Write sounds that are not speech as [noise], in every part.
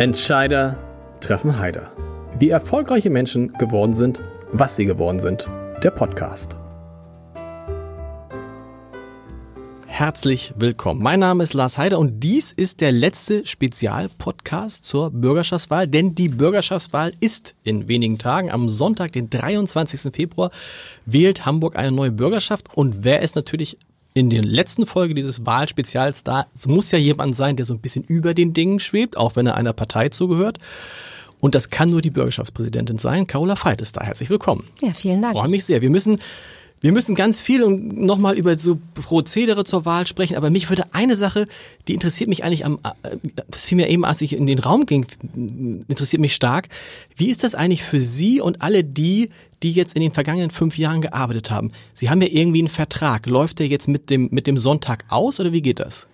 Entscheider treffen Heider. Wie erfolgreiche Menschen geworden sind, was sie geworden sind. Der Podcast. Herzlich willkommen. Mein Name ist Lars Heider und dies ist der letzte Spezialpodcast zur Bürgerschaftswahl, denn die Bürgerschaftswahl ist in wenigen Tagen. Am Sonntag, den 23. Februar, wählt Hamburg eine neue Bürgerschaft und wer ist natürlich in der letzten Folge dieses Wahlspezials da, es muss ja jemand sein, der so ein bisschen über den Dingen schwebt, auch wenn er einer Partei zugehört. Und das kann nur die Bürgerschaftspräsidentin sein. Carola Veit ist da. Herzlich willkommen. Ja, vielen Dank. Freue mich sehr. Wir müssen wir müssen ganz viel und nochmal über so Prozedere zur Wahl sprechen, aber mich würde eine Sache, die interessiert mich eigentlich am, äh, das fiel mir eben, als ich in den Raum ging, interessiert mich stark. Wie ist das eigentlich für Sie und alle die, die jetzt in den vergangenen fünf Jahren gearbeitet haben? Sie haben ja irgendwie einen Vertrag. Läuft der jetzt mit dem, mit dem Sonntag aus oder wie geht das?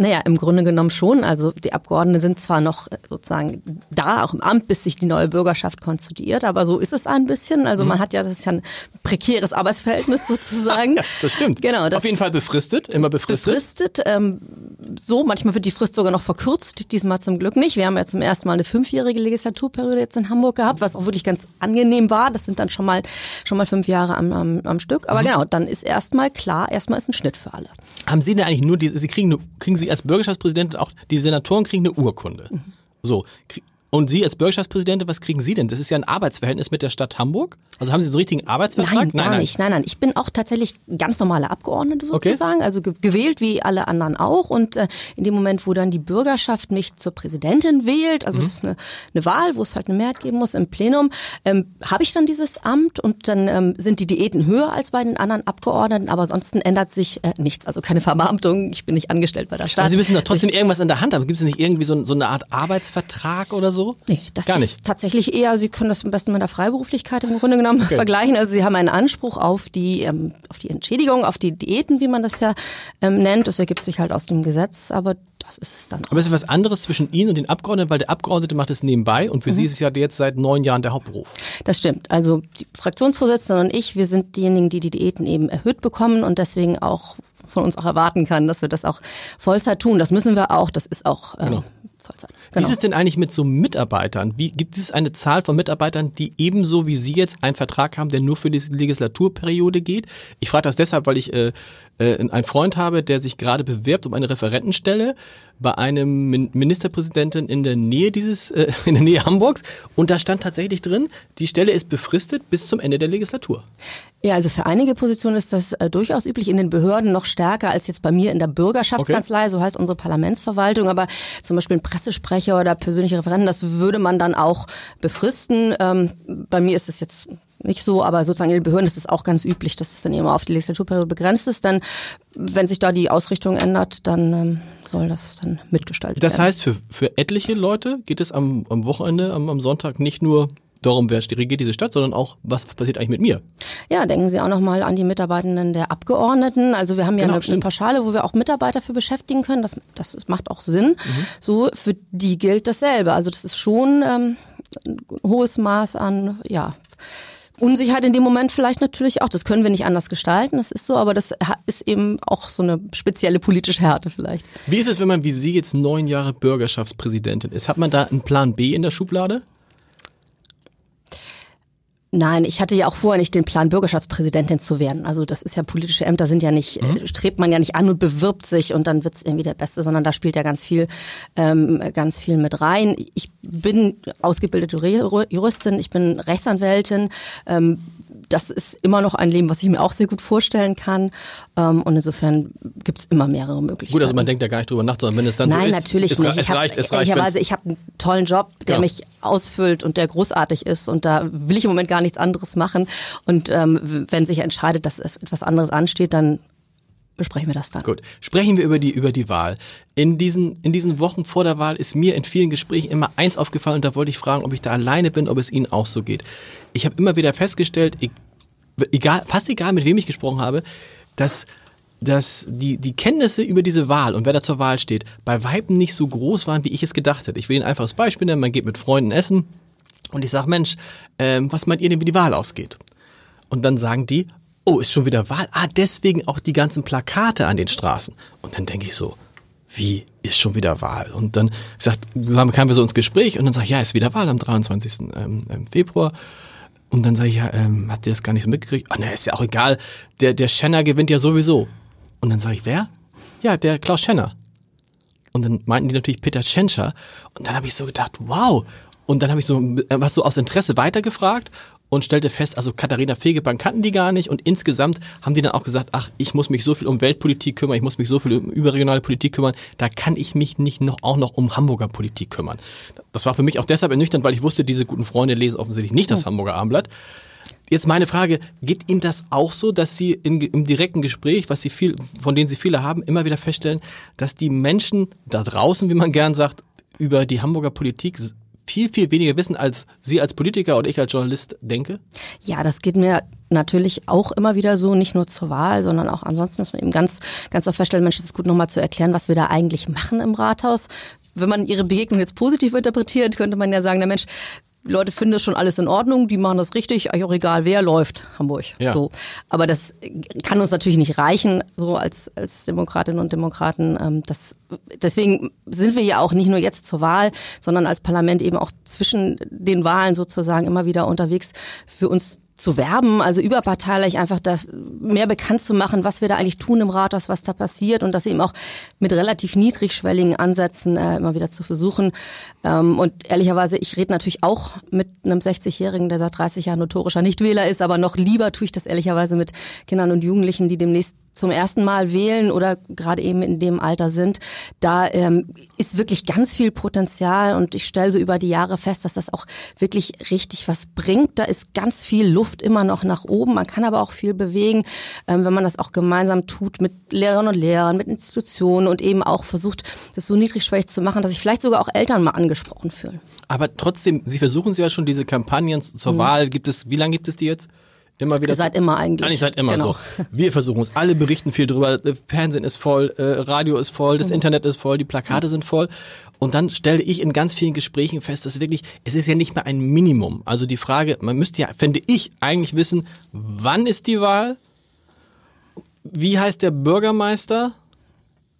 Naja, im Grunde genommen schon. Also die Abgeordneten sind zwar noch sozusagen da, auch im Amt, bis sich die neue Bürgerschaft konstituiert, aber so ist es ein bisschen. Also man mhm. hat ja, das ist ja ein prekäres Arbeitsverhältnis [laughs] sozusagen. ja, das stimmt. Genau. Das Auf jeden Fall befristet, immer befristet. Befristet, ähm, so, manchmal wird die Frist sogar noch verkürzt, diesmal zum Glück nicht. Wir haben ja zum ersten Mal eine fünfjährige Legislaturperiode jetzt in Hamburg gehabt, was auch wirklich ganz angenehm war. Das sind dann schon mal, schon mal fünf Jahre am, am, am Stück. Aber mhm. genau, dann ist erstmal klar, erstmal ist ein Schnitt für alle. Haben Sie denn eigentlich nur diese, Sie kriegen, kriegen Sie als Bürgerschaftspräsident auch, die Senatoren kriegen eine Urkunde. Mhm. So, und Sie als Bürgerschaftspräsidentin, was kriegen Sie denn? Das ist ja ein Arbeitsverhältnis mit der Stadt Hamburg. Also haben Sie so einen richtigen Arbeitsvertrag? Nein, gar nein, nicht. Nein, nein. Ich bin auch tatsächlich ganz normale Abgeordnete sozusagen, okay. also gewählt wie alle anderen auch. Und äh, in dem Moment, wo dann die Bürgerschaft mich zur Präsidentin wählt, also mhm. es ist eine, eine Wahl, wo es halt eine Mehrheit geben muss im Plenum, ähm, habe ich dann dieses Amt und dann ähm, sind die Diäten höher als bei den anderen Abgeordneten, aber ansonsten ändert sich äh, nichts. Also keine Verbeamtung, ich bin nicht angestellt bei der Stadt. Aber Sie müssen doch trotzdem irgendwas in der Hand haben. Gibt es nicht irgendwie so, so eine Art Arbeitsvertrag oder so? So? Nee, das Gar nicht. ist tatsächlich eher, Sie können das am besten mit der Freiberuflichkeit im Grunde genommen okay. vergleichen. Also Sie haben einen Anspruch auf die, ähm, auf die Entschädigung, auf die Diäten, wie man das ja ähm, nennt. Das ergibt sich halt aus dem Gesetz, aber das ist es dann. Auch. Aber es ist was anderes zwischen Ihnen und den Abgeordneten, weil der Abgeordnete macht es nebenbei und für mhm. Sie ist es ja jetzt seit neun Jahren der Hauptberuf. Das stimmt. Also die Fraktionsvorsitzende und ich, wir sind diejenigen, die die Diäten eben erhöht bekommen und deswegen auch von uns auch erwarten kann, dass wir das auch Vollzeit tun. Das müssen wir auch. Das ist auch äh, genau. Vollzeit. Genau. Wie ist es denn eigentlich mit so Mitarbeitern? Wie gibt es eine Zahl von Mitarbeitern, die ebenso wie Sie jetzt einen Vertrag haben, der nur für die Legislaturperiode geht? Ich frage das deshalb, weil ich äh, äh, einen Freund habe, der sich gerade bewirbt um eine Referentenstelle bei einem Ministerpräsidenten in der Nähe dieses, äh, [laughs] in der Nähe Hamburgs. Und da stand tatsächlich drin, die Stelle ist befristet bis zum Ende der Legislatur. Ja, also für einige Positionen ist das äh, durchaus üblich, in den Behörden noch stärker als jetzt bei mir in der Bürgerschaftskanzlei, okay. so heißt unsere Parlamentsverwaltung. Aber zum Beispiel ein Pressesprecher oder persönliche Referenten, das würde man dann auch befristen. Ähm, bei mir ist es jetzt nicht so, aber sozusagen in den Behörden ist es auch ganz üblich, dass es dann immer auf die Legislaturperiode begrenzt ist. Dann, wenn sich da die Ausrichtung ändert, dann ähm, soll das dann mitgestaltet das werden. Das heißt, für, für etliche Leute geht es am, am Wochenende, am, am Sonntag nicht nur darum, wer regiert diese Stadt, sondern auch, was passiert eigentlich mit mir? Ja, denken Sie auch nochmal an die Mitarbeitenden der Abgeordneten. Also wir haben ja genau, eine, eine Pauschale, wo wir auch Mitarbeiter für beschäftigen können. Das, das macht auch Sinn. Mhm. So, für die gilt dasselbe. Also das ist schon ähm, ein hohes Maß an, ja, Unsicherheit in dem Moment vielleicht natürlich auch. Das können wir nicht anders gestalten, das ist so, aber das ist eben auch so eine spezielle politische Härte vielleicht. Wie ist es, wenn man wie Sie jetzt neun Jahre Bürgerschaftspräsidentin ist? Hat man da einen Plan B in der Schublade? Nein, ich hatte ja auch vorher nicht den Plan, Bürgerschaftspräsidentin zu werden. Also das ist ja politische Ämter sind ja nicht, mhm. strebt man ja nicht an und bewirbt sich und dann wird's irgendwie der Beste, sondern da spielt ja ganz viel, ähm, ganz viel mit rein. Ich bin ausgebildete Juristin, ich bin Rechtsanwältin, ähm, das ist immer noch ein Leben, was ich mir auch sehr gut vorstellen kann. Ähm, und insofern gibt es immer mehrere Möglichkeiten. Gut, also man denkt ja gar nicht drüber nach, sondern wenn es dann Nein, so ist. Nein, natürlich es, nicht. Es, reicht, es reicht. Ehrlicherweise, ich habe einen tollen Job, der genau. mich ausfüllt und der großartig ist. Und da will ich im Moment gar nichts anderes machen. Und ähm, wenn sich entscheidet, dass es etwas anderes ansteht, dann besprechen wir das dann. Gut. Sprechen wir über die, über die Wahl. In diesen, in diesen Wochen vor der Wahl ist mir in vielen Gesprächen immer eins aufgefallen und da wollte ich fragen, ob ich da alleine bin, ob es Ihnen auch so geht. Ich habe immer wieder festgestellt, egal, fast egal, mit wem ich gesprochen habe, dass dass die, die Kenntnisse über diese Wahl und wer da zur Wahl steht, bei Weitem nicht so groß waren, wie ich es gedacht hätte. Ich will Ihnen ein einfaches Beispiel nennen, man geht mit Freunden essen und ich sage, Mensch, ähm, was meint ihr denn, wie die Wahl ausgeht? Und dann sagen die, oh, ist schon wieder Wahl? Ah, deswegen auch die ganzen Plakate an den Straßen. Und dann denke ich so, wie ist schon wieder Wahl? Und dann gesagt, kamen wir so ins Gespräch und dann sag ich, ja, ist wieder Wahl am 23. Ähm, ähm, Februar. Und dann sage ich, ja, ähm, habt ihr das gar nicht so mitgekriegt? Ah, oh, ne, ist ja auch egal. Der, der Schenner gewinnt ja sowieso. Und dann sage ich, wer? Ja, der Klaus Schenner. Und dann meinten die natürlich Peter Tschentscher. Und dann habe ich so gedacht, wow. Und dann habe ich so äh, was so aus Interesse weitergefragt und stellte fest, also Katharina Fegebank kannten die gar nicht und insgesamt haben die dann auch gesagt, ach, ich muss mich so viel um Weltpolitik kümmern, ich muss mich so viel um überregionale Politik kümmern, da kann ich mich nicht noch auch noch um Hamburger Politik kümmern. Das war für mich auch deshalb ernüchternd, weil ich wusste, diese guten Freunde lesen offensichtlich nicht das hm. Hamburger Abendblatt. Jetzt meine Frage, geht Ihnen das auch so, dass Sie in, im direkten Gespräch, was Sie viel, von denen Sie viele haben, immer wieder feststellen, dass die Menschen da draußen, wie man gern sagt, über die Hamburger Politik viel, viel weniger wissen, als Sie als Politiker oder ich als Journalist denke? Ja, das geht mir natürlich auch immer wieder so, nicht nur zur Wahl, sondern auch ansonsten, dass man eben ganz, ganz oft feststellt, Mensch, es ist gut nochmal zu erklären, was wir da eigentlich machen im Rathaus. Wenn man Ihre Begegnung jetzt positiv interpretiert, könnte man ja sagen, der Mensch, Leute finden das schon alles in Ordnung, die machen das richtig, eigentlich auch egal, wer läuft, Hamburg. Ja. So. Aber das kann uns natürlich nicht reichen, so als, als Demokratinnen und Demokraten. Ähm, das, deswegen sind wir ja auch nicht nur jetzt zur Wahl, sondern als Parlament eben auch zwischen den Wahlen sozusagen immer wieder unterwegs für uns zu werben, also überparteilich einfach das mehr bekannt zu machen, was wir da eigentlich tun im Rathaus, was da passiert und das eben auch mit relativ niedrigschwelligen Ansätzen äh, immer wieder zu versuchen. Ähm, und ehrlicherweise, ich rede natürlich auch mit einem 60-Jährigen, der seit 30 Jahren notorischer Nichtwähler ist, aber noch lieber tue ich das ehrlicherweise mit Kindern und Jugendlichen, die demnächst zum ersten Mal wählen oder gerade eben in dem Alter sind, da ähm, ist wirklich ganz viel Potenzial und ich stelle so über die Jahre fest, dass das auch wirklich richtig was bringt. Da ist ganz viel Luft immer noch nach oben. Man kann aber auch viel bewegen, ähm, wenn man das auch gemeinsam tut mit Lehrerinnen und Lehrern, mit Institutionen und eben auch versucht, das so niedrigschwellig zu machen, dass sich vielleicht sogar auch Eltern mal angesprochen fühlen. Aber trotzdem, Sie versuchen Sie ja schon diese Kampagnen zur mhm. Wahl. Gibt es, wie lange gibt es die jetzt? Immer wieder. Seit immer eigentlich. Eigentlich seit immer genau. so. Wir versuchen es. Alle berichten viel drüber. Fernsehen ist voll, äh, Radio ist voll, das mhm. Internet ist voll, die Plakate sind voll. Und dann stelle ich in ganz vielen Gesprächen fest, dass wirklich, es ist ja nicht mehr ein Minimum. Also die Frage, man müsste ja, finde ich, eigentlich wissen, wann ist die Wahl? Wie heißt der Bürgermeister?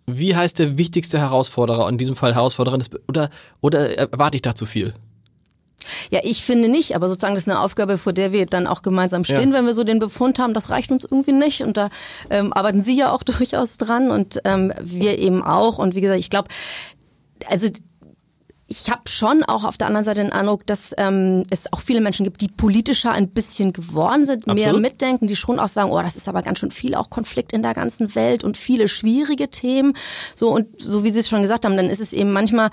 Wie heißt der wichtigste Herausforderer? In diesem Fall Herausforderin oder, oder erwarte ich da zu viel? Ja, ich finde nicht, aber sozusagen das ist eine Aufgabe, vor der wir dann auch gemeinsam stehen, ja. wenn wir so den Befund haben, das reicht uns irgendwie nicht und da ähm, arbeiten Sie ja auch [laughs] durchaus dran und ähm, wir eben auch und wie gesagt, ich glaube, also ich habe schon auch auf der anderen Seite den Eindruck, dass ähm, es auch viele Menschen gibt, die politischer ein bisschen geworden sind, Absolut. mehr mitdenken, die schon auch sagen, oh, das ist aber ganz schön viel auch Konflikt in der ganzen Welt und viele schwierige Themen. So und so wie Sie es schon gesagt haben, dann ist es eben manchmal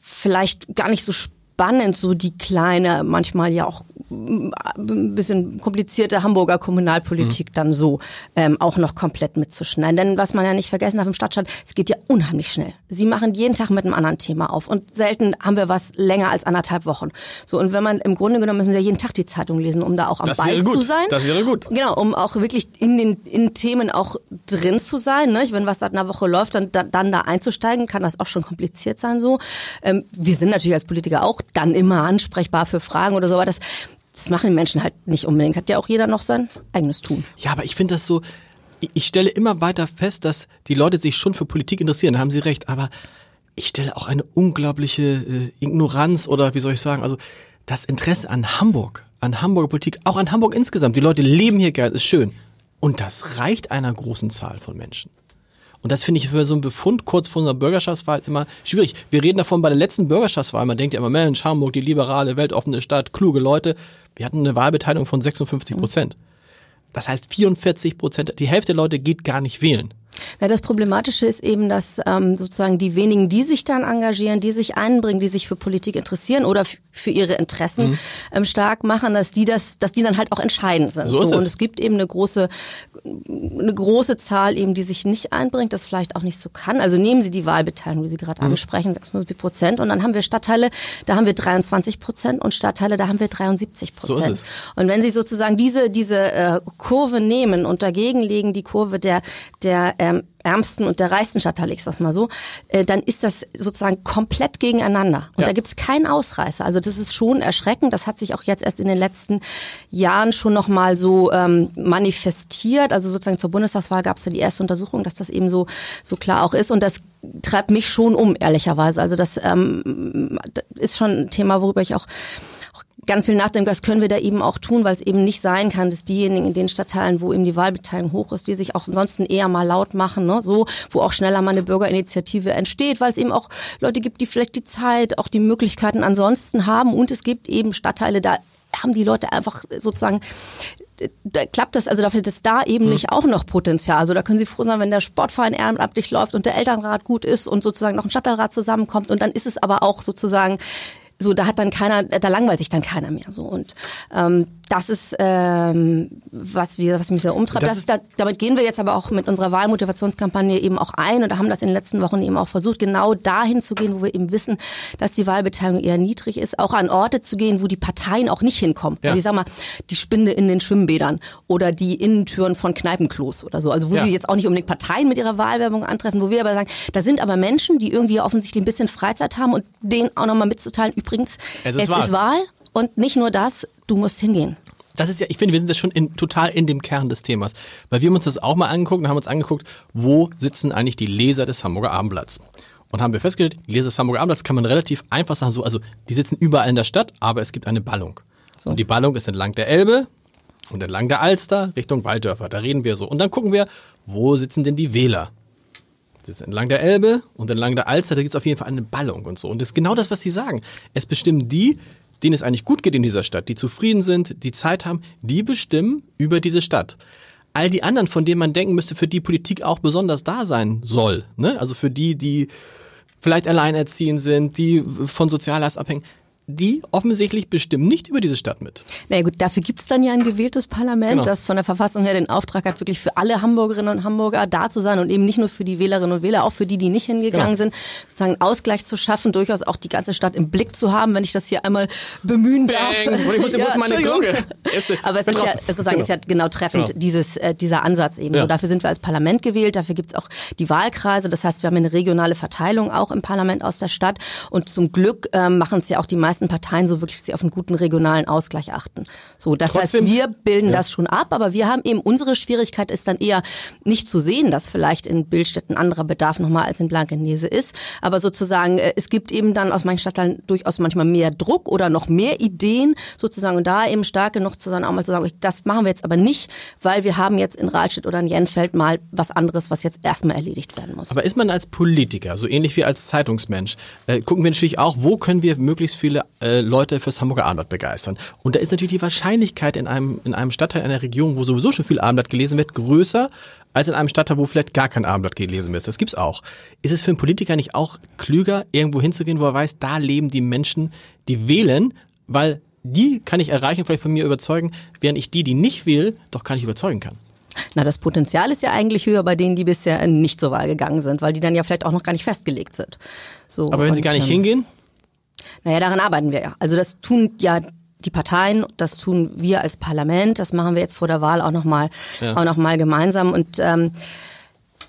vielleicht gar nicht so spannend spannend, so die kleine, manchmal ja auch ein bisschen komplizierte Hamburger Kommunalpolitik mhm. dann so ähm, auch noch komplett mitzuschneiden. Denn was man ja nicht vergessen darf im Stadtstaat, es geht ja unheimlich schnell. Sie machen jeden Tag mit einem anderen Thema auf und selten haben wir was länger als anderthalb Wochen. So und wenn man im Grunde genommen müssen Sie ja jeden Tag die Zeitung lesen, um da auch am das Ball zu sein. Das wäre gut. Genau, um auch wirklich in den in Themen auch drin zu sein. Ne? Wenn was seit einer Woche läuft, dann, dann da einzusteigen, kann das auch schon kompliziert sein. So, ähm, wir sind natürlich als Politiker auch dann immer ansprechbar für Fragen oder so, aber das das machen die Menschen halt nicht unbedingt. Hat ja auch jeder noch sein eigenes Tun. Ja, aber ich finde das so, ich stelle immer weiter fest, dass die Leute sich schon für Politik interessieren, da haben sie recht, aber ich stelle auch eine unglaubliche äh, Ignoranz oder wie soll ich sagen, also das Interesse an Hamburg, an Hamburger Politik, auch an Hamburg insgesamt. Die Leute leben hier gern, ist schön. Und das reicht einer großen Zahl von Menschen. Und das finde ich für so einen Befund kurz vor unserer Bürgerschaftswahl immer schwierig. Wir reden davon bei der letzten Bürgerschaftswahl. Man denkt ja immer, Mensch, Hamburg, die liberale, weltoffene Stadt, kluge Leute. Wir hatten eine Wahlbeteiligung von 56 Prozent. Das heißt, 44 Prozent, die Hälfte der Leute geht gar nicht wählen. Ja, das Problematische ist eben, dass ähm, sozusagen die wenigen, die sich dann engagieren, die sich einbringen, die sich für Politik interessieren oder für ihre Interessen mhm. ähm, stark machen, dass die das, dass die dann halt auch entscheidend sind. So, so. Und es gibt eben eine große, eine große Zahl eben, die sich nicht einbringt, das vielleicht auch nicht so kann. Also nehmen Sie die Wahlbeteiligung, wie Sie gerade mhm. ansprechen, 56 Prozent, und dann haben wir Stadtteile, da haben wir 23 Prozent und Stadtteile, da haben wir 73 Prozent. So und wenn Sie sozusagen diese diese äh, Kurve nehmen und dagegen legen die Kurve der der ähm, ärmsten und der reichsten Stadtteil, ich sag's mal so, äh, dann ist das sozusagen komplett gegeneinander. Und ja. da gibt's keinen Ausreißer. Also das ist schon erschreckend. Das hat sich auch jetzt erst in den letzten Jahren schon nochmal so ähm, manifestiert. Also sozusagen zur Bundestagswahl gab's ja die erste Untersuchung, dass das eben so, so klar auch ist. Und das treibt mich schon um, ehrlicherweise. Also das ähm, ist schon ein Thema, worüber ich auch ganz viel nachdenken, was können wir da eben auch tun, weil es eben nicht sein kann, dass diejenigen in den Stadtteilen, wo eben die Wahlbeteiligung hoch ist, die sich auch ansonsten eher mal laut machen, ne? so, wo auch schneller mal eine Bürgerinitiative entsteht, weil es eben auch Leute gibt, die vielleicht die Zeit, auch die Möglichkeiten ansonsten haben und es gibt eben Stadtteile, da haben die Leute einfach sozusagen da klappt das, also dafür ist da eben mhm. nicht auch noch Potenzial. Also da können Sie froh sein, wenn der Sportverein ehrenamtlich läuft und der Elternrat gut ist und sozusagen noch ein Stadtteilrat zusammenkommt und dann ist es aber auch sozusagen so da hat dann keiner, da langweilt sich dann keiner mehr so und ähm, das ist ähm, was wir, was mich sehr umtreibt. Das, das ist da, damit gehen wir jetzt aber auch mit unserer Wahlmotivationskampagne eben auch ein und da haben das in den letzten Wochen eben auch versucht, genau dahin zu gehen, wo wir eben wissen, dass die Wahlbeteiligung eher niedrig ist, auch an Orte zu gehen, wo die Parteien auch nicht hinkommen. Ja. Also ich sag mal, die Spinde in den Schwimmbädern oder die Innentüren von Kneipenklos oder so. Also wo ja. sie jetzt auch nicht unbedingt Parteien mit ihrer Wahlwerbung antreffen, wo wir aber sagen, da sind aber Menschen, die irgendwie offensichtlich ein bisschen Freizeit haben und denen auch nochmal mitzuteilen, übrigens, es ist, es Wahl. ist Wahl und nicht nur das, du musst hingehen. Das ist ja, ich finde, wir sind da schon in, total in dem Kern des Themas. Weil wir haben uns das auch mal angeguckt und haben uns angeguckt, wo sitzen eigentlich die Leser des Hamburger Abendblatts. Und haben wir festgestellt, die Leser des Hamburger Abendblatts kann man relativ einfach sagen, so, also die sitzen überall in der Stadt, aber es gibt eine Ballung. So. Und die Ballung ist entlang der Elbe und entlang der Alster Richtung Walddörfer. Da reden wir so. Und dann gucken wir, wo sitzen denn die Wähler? Sitzen entlang der Elbe und entlang der Alster, da gibt es auf jeden Fall eine Ballung und so. Und das ist genau das, was sie sagen. Es bestimmen die, denen es eigentlich gut geht in dieser Stadt, die zufrieden sind, die Zeit haben, die bestimmen über diese Stadt. All die anderen, von denen man denken müsste, für die Politik auch besonders da sein soll, ne? also für die, die vielleicht alleinerziehend sind, die von Soziallast abhängen, die offensichtlich bestimmen nicht über diese Stadt mit. Na naja, gut, dafür gibt's dann ja ein gewähltes Parlament, genau. das von der Verfassung her den Auftrag hat, wirklich für alle Hamburgerinnen und Hamburger da zu sein und eben nicht nur für die Wählerinnen und Wähler, auch für die, die nicht hingegangen genau. sind, sozusagen einen Ausgleich zu schaffen, durchaus auch die ganze Stadt im Blick zu haben, wenn ich das hier einmal bemühen darf. Bang. Ich muss, [laughs] ja, meine Glocke. [laughs] Aber es ist ja, sozusagen genau. ist ja genau treffend, genau. dieses, äh, dieser Ansatz eben. Ja. So, dafür sind wir als Parlament gewählt, dafür gibt's auch die Wahlkreise, das heißt, wir haben eine regionale Verteilung auch im Parlament aus der Stadt und zum Glück äh, machen es ja auch die meisten Parteien so wirklich sie auf einen guten regionalen Ausgleich achten. So, das Trotzdem, heißt, wir bilden ja. das schon ab, aber wir haben eben unsere Schwierigkeit ist dann eher nicht zu sehen, dass vielleicht in Bildstätten anderer Bedarf nochmal als in Blankenese ist, aber sozusagen äh, es gibt eben dann aus manchen Stadtteilen durchaus manchmal mehr Druck oder noch mehr Ideen sozusagen und da eben stark genug zu sein, auch mal zu sagen, das machen wir jetzt aber nicht, weil wir haben jetzt in Rahlstedt oder in Jenfeld mal was anderes, was jetzt erstmal erledigt werden muss. Aber ist man als Politiker, so ähnlich wie als Zeitungsmensch, äh, gucken wir natürlich auch, wo können wir möglichst viele äh, Leute fürs Hamburger Abendblatt begeistern. Und da ist natürlich die Wahrscheinlichkeit in einem, in einem Stadtteil einer Region, wo sowieso schon viel Abendblatt gelesen wird, größer als in einem Stadtteil, wo vielleicht gar kein Abendblatt gelesen wird. Das gibt's auch. Ist es für einen Politiker nicht auch klüger, irgendwo hinzugehen, wo er weiß, da leben die Menschen, die wählen, weil die kann ich erreichen, vielleicht von mir überzeugen, während ich die, die nicht will, doch gar nicht überzeugen kann. Na, das Potenzial ist ja eigentlich höher bei denen, die bisher nicht zur Wahl gegangen sind, weil die dann ja vielleicht auch noch gar nicht festgelegt sind. So, Aber wenn sie gar nicht ähm, hingehen? Naja, daran arbeiten wir ja. Also das tun ja die Parteien, das tun wir als Parlament, das machen wir jetzt vor der Wahl auch nochmal ja. auch noch mal gemeinsam und ähm,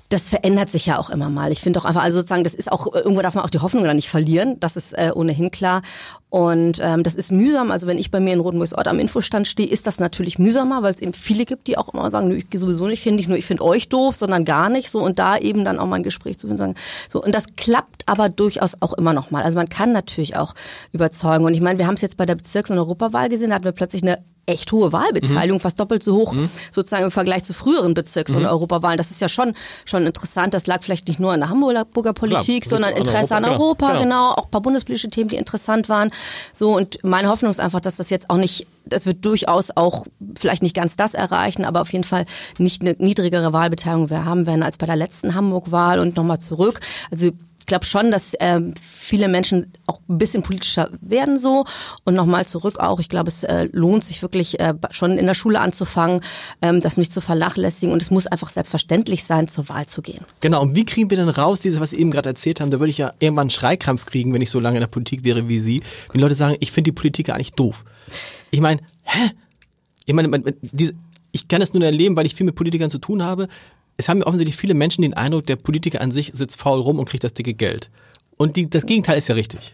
das verändert sich ja auch immer mal. Ich finde doch einfach, also sozusagen, das ist auch, irgendwo darf man auch die Hoffnung da nicht verlieren. Das ist äh, ohnehin klar. Und ähm, das ist mühsam. Also wenn ich bei mir in Rotenburgs Ort am Infostand stehe, ist das natürlich mühsamer, weil es eben viele gibt, die auch immer sagen, nö, ich gehe sowieso nicht hin, nicht nur ich finde euch doof, sondern gar nicht so. Und da eben dann auch mal ein Gespräch zu führen, sagen, so. Und das klappt aber durchaus auch immer noch mal. Also man kann natürlich auch überzeugen. Und ich meine, wir haben es jetzt bei der Bezirks- und Europawahl gesehen, da hatten wir plötzlich eine echt hohe Wahlbeteiligung, mhm. fast doppelt so hoch mhm. sozusagen im Vergleich zu früheren Bezirks- und mhm. Europawahlen. Das ist ja schon schon interessant. Das lag vielleicht nicht nur an der Hamburger Politik, Klar, sondern Interesse an Europa, an Europa genau. genau. auch ein paar bundespolitische Themen, die interessant waren. So und meine Hoffnung ist einfach, dass das jetzt auch nicht das wird durchaus auch vielleicht nicht ganz das erreichen, aber auf jeden Fall nicht eine niedrigere Wahlbeteiligung wir haben werden als bei der letzten Hamburg-Wahl und nochmal zurück. Also glaube schon, dass ähm, viele Menschen auch ein bisschen politischer werden so. Und nochmal zurück auch, ich glaube, es äh, lohnt sich wirklich äh, schon in der Schule anzufangen, ähm, das nicht zu vernachlässigen. Und es muss einfach selbstverständlich sein, zur Wahl zu gehen. Genau, und wie kriegen wir denn raus, dieses, was Sie eben gerade erzählt haben, da würde ich ja irgendwann einen Schreikrampf kriegen, wenn ich so lange in der Politik wäre wie Sie. Wenn Leute sagen, ich finde die Politiker eigentlich doof. Ich meine, hä? Ich meine, diese, ich kann es nur erleben, weil ich viel mit Politikern zu tun habe es haben offensichtlich viele Menschen den Eindruck, der Politiker an sich sitzt faul rum und kriegt das dicke Geld. Und die, das Gegenteil ist ja richtig.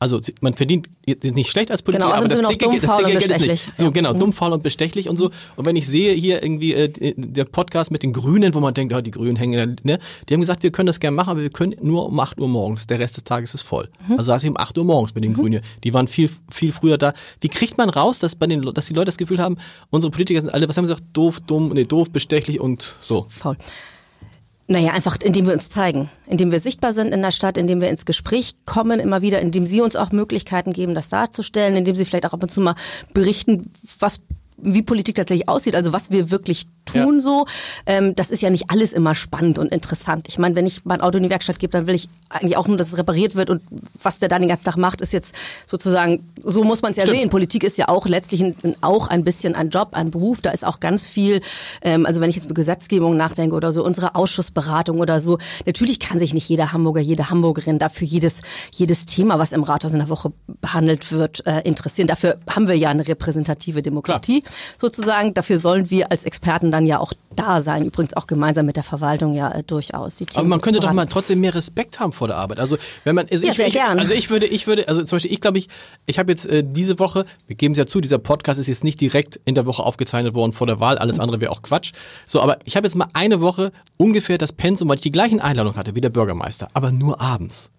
Also man verdient nicht schlecht als Politiker, genau, aber das dumm, dicke, das faul dicke und Geld ist nicht. So Ja. genau, Mhm. dumm, faul und bestechlich und so. Und wenn ich sehe hier irgendwie äh, der Podcast mit den Grünen, wo man denkt, ja, die Grünen hängen, da, ne? Die haben gesagt, wir können das gerne machen, aber wir können nur um 8 Uhr morgens. Der Rest des Tages ist voll. Mhm. Also saß ich um 8 Uhr morgens mit den Grünen. Die waren viel, viel früher da. Wie kriegt man raus, dass bei den, dass die Leute das Gefühl haben, unsere Politiker sind alle, was haben sie gesagt, doof, dumm, nee, doof, bestechlich und so. faul. Naja, einfach indem wir uns zeigen, indem wir sichtbar sind in der Stadt, indem wir ins Gespräch kommen, immer wieder, indem sie uns auch Möglichkeiten geben, das darzustellen, indem sie vielleicht auch ab und zu mal berichten, was wie Politik tatsächlich aussieht, also was wir wirklich tun Ja. so. Ähm, das ist ja nicht alles immer spannend und interessant. Ich meine, wenn ich mein Auto in die Werkstatt gebe, dann will ich eigentlich auch nur, dass es repariert wird und was der dann den ganzen Tag macht, ist jetzt sozusagen, so muss man es ja Stimmt. sehen. Politik ist ja auch letztlich ein, auch ein bisschen ein Job, ein Beruf. Da ist auch ganz viel, ähm, also wenn ich jetzt über Gesetzgebung nachdenke oder so, unsere Ausschussberatung oder so, natürlich kann sich nicht jeder Hamburger, jede Hamburgerin dafür jedes, jedes Thema, was im Rathaus in der Woche behandelt wird, äh, interessieren. Dafür haben wir ja eine repräsentative Demokratie sozusagen. Dafür sollen wir als Experten dann ja auch da sein. Übrigens auch gemeinsam mit der Verwaltung ja äh, durchaus. Aber man könnte doch mal trotzdem mehr Respekt haben vor der Arbeit. Also wenn man, also Ja, ich, ich, also ich würde, ich würde, also zum Beispiel, ich glaube, ich, ich habe jetzt äh, diese Woche, wir geben es ja zu, dieser Podcast ist jetzt nicht direkt in der Woche aufgezeichnet worden vor der Wahl, alles andere wäre auch Quatsch. So, aber ich habe jetzt mal eine Woche ungefähr das Pensum, weil ich die gleichen Einladungen hatte wie der Bürgermeister, aber nur abends.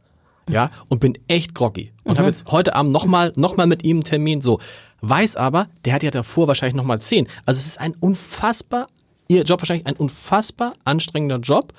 Ja, und bin echt groggy. Und habe jetzt heute Abend nochmal noch mal mit ihm einen Termin, so. Weiß aber, der hat ja davor wahrscheinlich nochmal zehn. Also es ist ein unfassbar, ihr Job wahrscheinlich ein unfassbar anstrengender Job.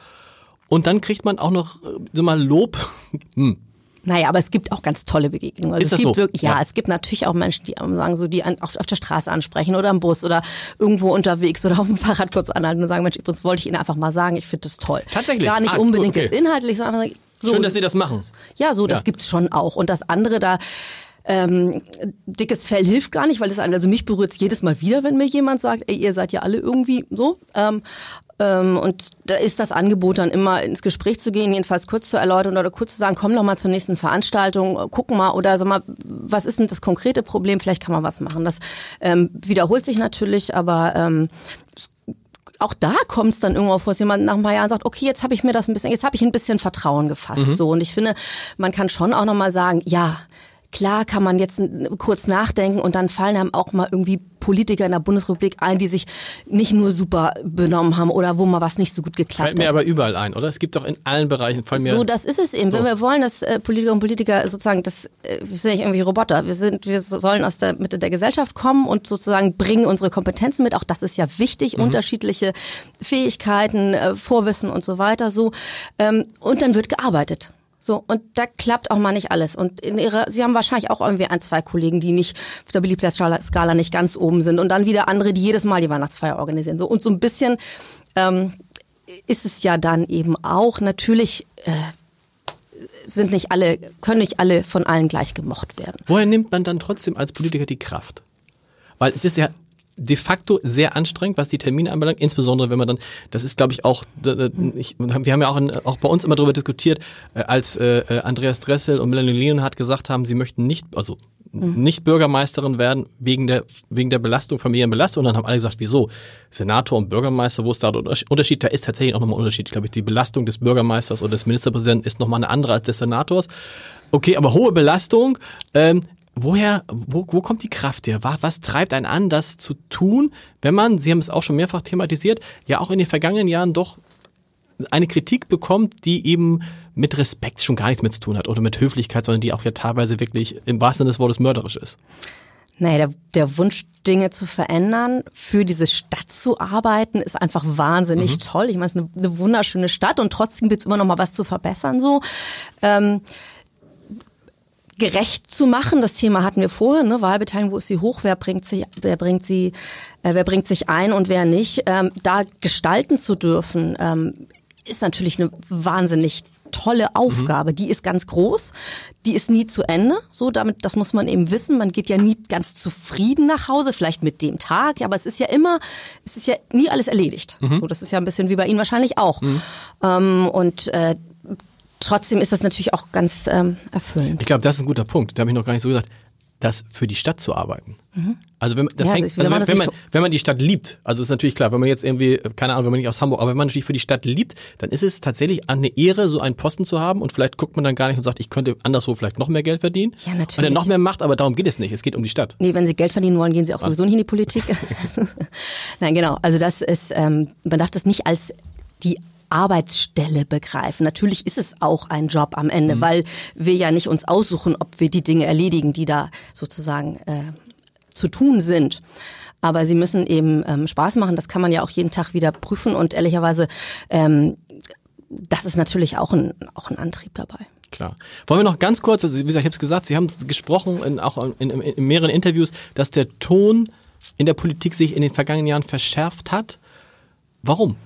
Und dann kriegt man auch noch äh, so mal Lob. [laughs] Hm. Naja, aber es gibt auch ganz tolle Begegnungen. Also Ist es gibt so? wirklich, ja, Ja. es gibt natürlich auch Menschen, die sagen so, die an, auf, auf der Straße ansprechen oder im Bus oder irgendwo unterwegs oder auf dem [laughs] Fahrrad kurz anhalten und sagen, Mensch, übrigens wollte ich Ihnen einfach mal sagen, ich finde das toll. Tatsächlich? Gar nicht Ah, unbedingt okay. jetzt inhaltlich, sondern einfach sagen, so, Schön, dass Sie das machen. ja, so, das Ja. gibt's schon auch. Und das andere da, ähm, dickes Fell hilft gar nicht, weil das also mich berührt's jedes Mal wieder, wenn mir jemand sagt, ey, ihr seid ja alle irgendwie so. Ähm, ähm, und da ist das Angebot dann immer ins Gespräch zu gehen, jedenfalls kurz zu erläutern oder kurz zu sagen, komm doch mal zur nächsten Veranstaltung, äh, gucken mal oder sag mal, was ist denn das konkrete Problem? Vielleicht kann man was machen. Das ähm, wiederholt sich natürlich, aber ähm, auch da kommt es dann irgendwo vor, dass jemand nach ein paar Jahren sagt, okay, jetzt habe ich mir das ein bisschen, jetzt habe ich ein bisschen Vertrauen gefasst. Mhm. So und ich finde, man kann schon auch nochmal sagen, ja. Klar kann man jetzt kurz nachdenken und dann fallen einem auch mal irgendwie Politiker in der Bundesrepublik ein, die sich nicht nur super benommen haben oder wo mal was nicht so gut geklappt Fällt mir hat. aber überall ein, oder? Es gibt doch in allen Bereichen, fallen mir. So, das ist es eben. Wenn wir wollen, dass äh, Politiker und Politiker sozusagen, das, äh, wir sind nicht irgendwie Roboter. Wir sind, wir sollen aus der Mitte der Gesellschaft kommen und sozusagen bringen unsere Kompetenzen mit. Auch das ist ja wichtig, unterschiedliche Fähigkeiten, äh, Vorwissen und so weiter. So ähm, und dann wird gearbeitet. So, und da klappt auch mal nicht alles. Und in ihrer, sie haben wahrscheinlich auch irgendwie ein, zwei Kollegen, die nicht auf der Beliebtheitsskala Skala nicht ganz oben sind. Und dann wieder andere, die jedes Mal die Weihnachtsfeier organisieren. So, und so ein bisschen ähm, ist es ja dann eben auch natürlich äh, sind nicht alle, können nicht alle von allen gleich gemocht werden. Woher nimmt man dann trotzdem als Politiker die Kraft? Weil es ist ja de facto sehr anstrengend, was die Termine anbelangt, insbesondere wenn man dann, das ist glaube ich auch, ich, wir haben ja auch, in, auch bei uns immer darüber diskutiert, äh, als äh, äh, Andreas Dressel und Melanie Leonhardt gesagt haben, sie möchten nicht, also nicht Bürgermeisterin werden wegen der wegen der Belastung, Familienbelastung. Und dann haben alle gesagt, wieso? Senator und Bürgermeister, wo ist da der Unterschied? Da ist tatsächlich auch nochmal ein Unterschied. Ich glaube, die Belastung des Bürgermeisters oder des Ministerpräsidenten ist nochmal eine andere als des Senators. Okay, aber hohe Belastung. Ähm, woher, wo, wo kommt die Kraft her? Was, was treibt einen an, das zu tun, wenn man, Sie haben es auch schon mehrfach thematisiert, ja auch in den vergangenen Jahren doch eine Kritik bekommt, die eben mit Respekt schon gar nichts mit zu tun hat oder mit Höflichkeit, sondern die auch ja teilweise wirklich im wahrsten Sinne des Wortes mörderisch ist. Naja, der, der Wunsch, Dinge zu verändern, für diese Stadt zu arbeiten, ist einfach wahnsinnig toll. Ich meine, es ist eine, eine wunderschöne Stadt und trotzdem gibt es immer noch mal was zu verbessern. So. Ähm, gerecht zu machen. Das Thema hatten wir vorher, ne? Wahlbeteiligung, wo ist sie hoch, wer bringt sie, wer bringt sie, äh, wer bringt sich ein und wer nicht. Ähm, da gestalten zu dürfen, ähm, ist natürlich eine wahnsinnig tolle Aufgabe. Die ist ganz groß, die ist nie zu Ende. So, damit, das muss man eben wissen. Man geht ja nie ganz zufrieden nach Hause, vielleicht mit dem Tag, ja, aber es ist ja immer, es ist ja nie alles erledigt. So, das ist ja ein bisschen wie bei Ihnen wahrscheinlich auch. Ähm, und äh, trotzdem ist das natürlich auch ganz ähm, erfüllend. Ich glaube, das ist ein guter Punkt. Da habe ich noch gar nicht so gesagt. das für die Stadt zu arbeiten. Mhm. Also wenn, das ja, hängt, also wenn, wenn, man, wenn man die Stadt liebt, also ist natürlich klar, wenn man jetzt irgendwie, keine Ahnung, wenn man nicht aus Hamburg, aber wenn man natürlich für die Stadt liebt, dann ist es tatsächlich eine Ehre, so einen Posten zu haben und vielleicht guckt man dann gar nicht und sagt, ich könnte anderswo vielleicht noch mehr Geld verdienen. Ja, natürlich. Und er noch mehr macht, aber darum geht es nicht. Es geht um die Stadt. Nee, wenn Sie Geld verdienen wollen, gehen Sie auch sowieso nicht in die Politik. [laughs] [laughs] Nein, genau. Also das ist, ähm, man darf das nicht als die Arbeitsstelle begreifen. Natürlich ist es auch ein Job am Ende, mhm. weil wir ja nicht uns aussuchen, ob wir die Dinge erledigen, die da sozusagen äh, zu tun sind. Aber sie müssen eben ähm, Spaß machen. Das kann man ja auch jeden Tag wieder prüfen und ehrlicherweise, ähm, das ist natürlich auch ein, auch ein Antrieb dabei. Klar. Wollen wir noch ganz kurz, also wie gesagt, ich habe es gesagt, Sie haben gesprochen, in, auch in, in, in mehreren Interviews, dass der Ton in der Politik sich in den vergangenen Jahren verschärft hat. Warum?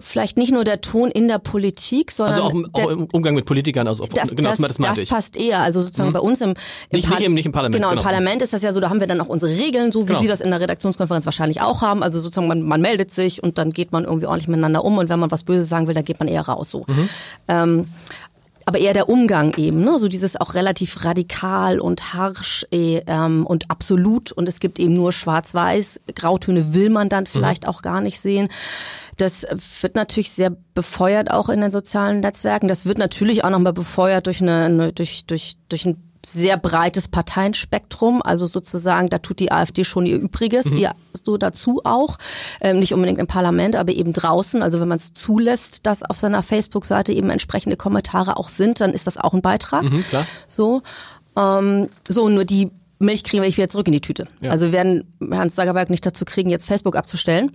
Vielleicht nicht nur der Ton in der Politik, sondern also auch im, der, auch im Umgang mit Politikern, also das, genau, das, das, das passt eher, also sozusagen mhm. bei uns im, im nicht, nicht, im, nicht im Parlament. Genau, genau, im Parlament ist das ja so, da haben wir dann auch unsere Regeln, so wie genau. Sie das in der Redaktionskonferenz wahrscheinlich auch haben. Also sozusagen man, man meldet sich und dann geht man irgendwie ordentlich miteinander um und wenn man was Böses sagen will, dann geht man eher raus. So. Mhm. Ähm, aber eher der Umgang eben, ne? so dieses auch relativ radikal und harsch eh, ähm, und absolut und es gibt eben nur Schwarz-Weiß, Grautöne will man dann vielleicht mhm. auch gar nicht sehen. Das wird natürlich sehr befeuert auch in den sozialen Netzwerken. Das wird natürlich auch nochmal befeuert durch eine, eine durch durch durch ein sehr breites Parteienspektrum, also sozusagen, da tut die AfD schon ihr Übriges, mhm. ihr so dazu auch, ähm, nicht unbedingt im Parlament, aber eben draußen, also wenn man es zulässt, dass auf seiner Facebook-Seite eben entsprechende Kommentare auch sind, dann ist das auch ein Beitrag. Mhm, klar. So, ähm, so nur die Milch kriegen wir wieder zurück in die Tüte. Ja. Also wir werden Herrn Zuckerberg nicht dazu kriegen, jetzt Facebook abzustellen.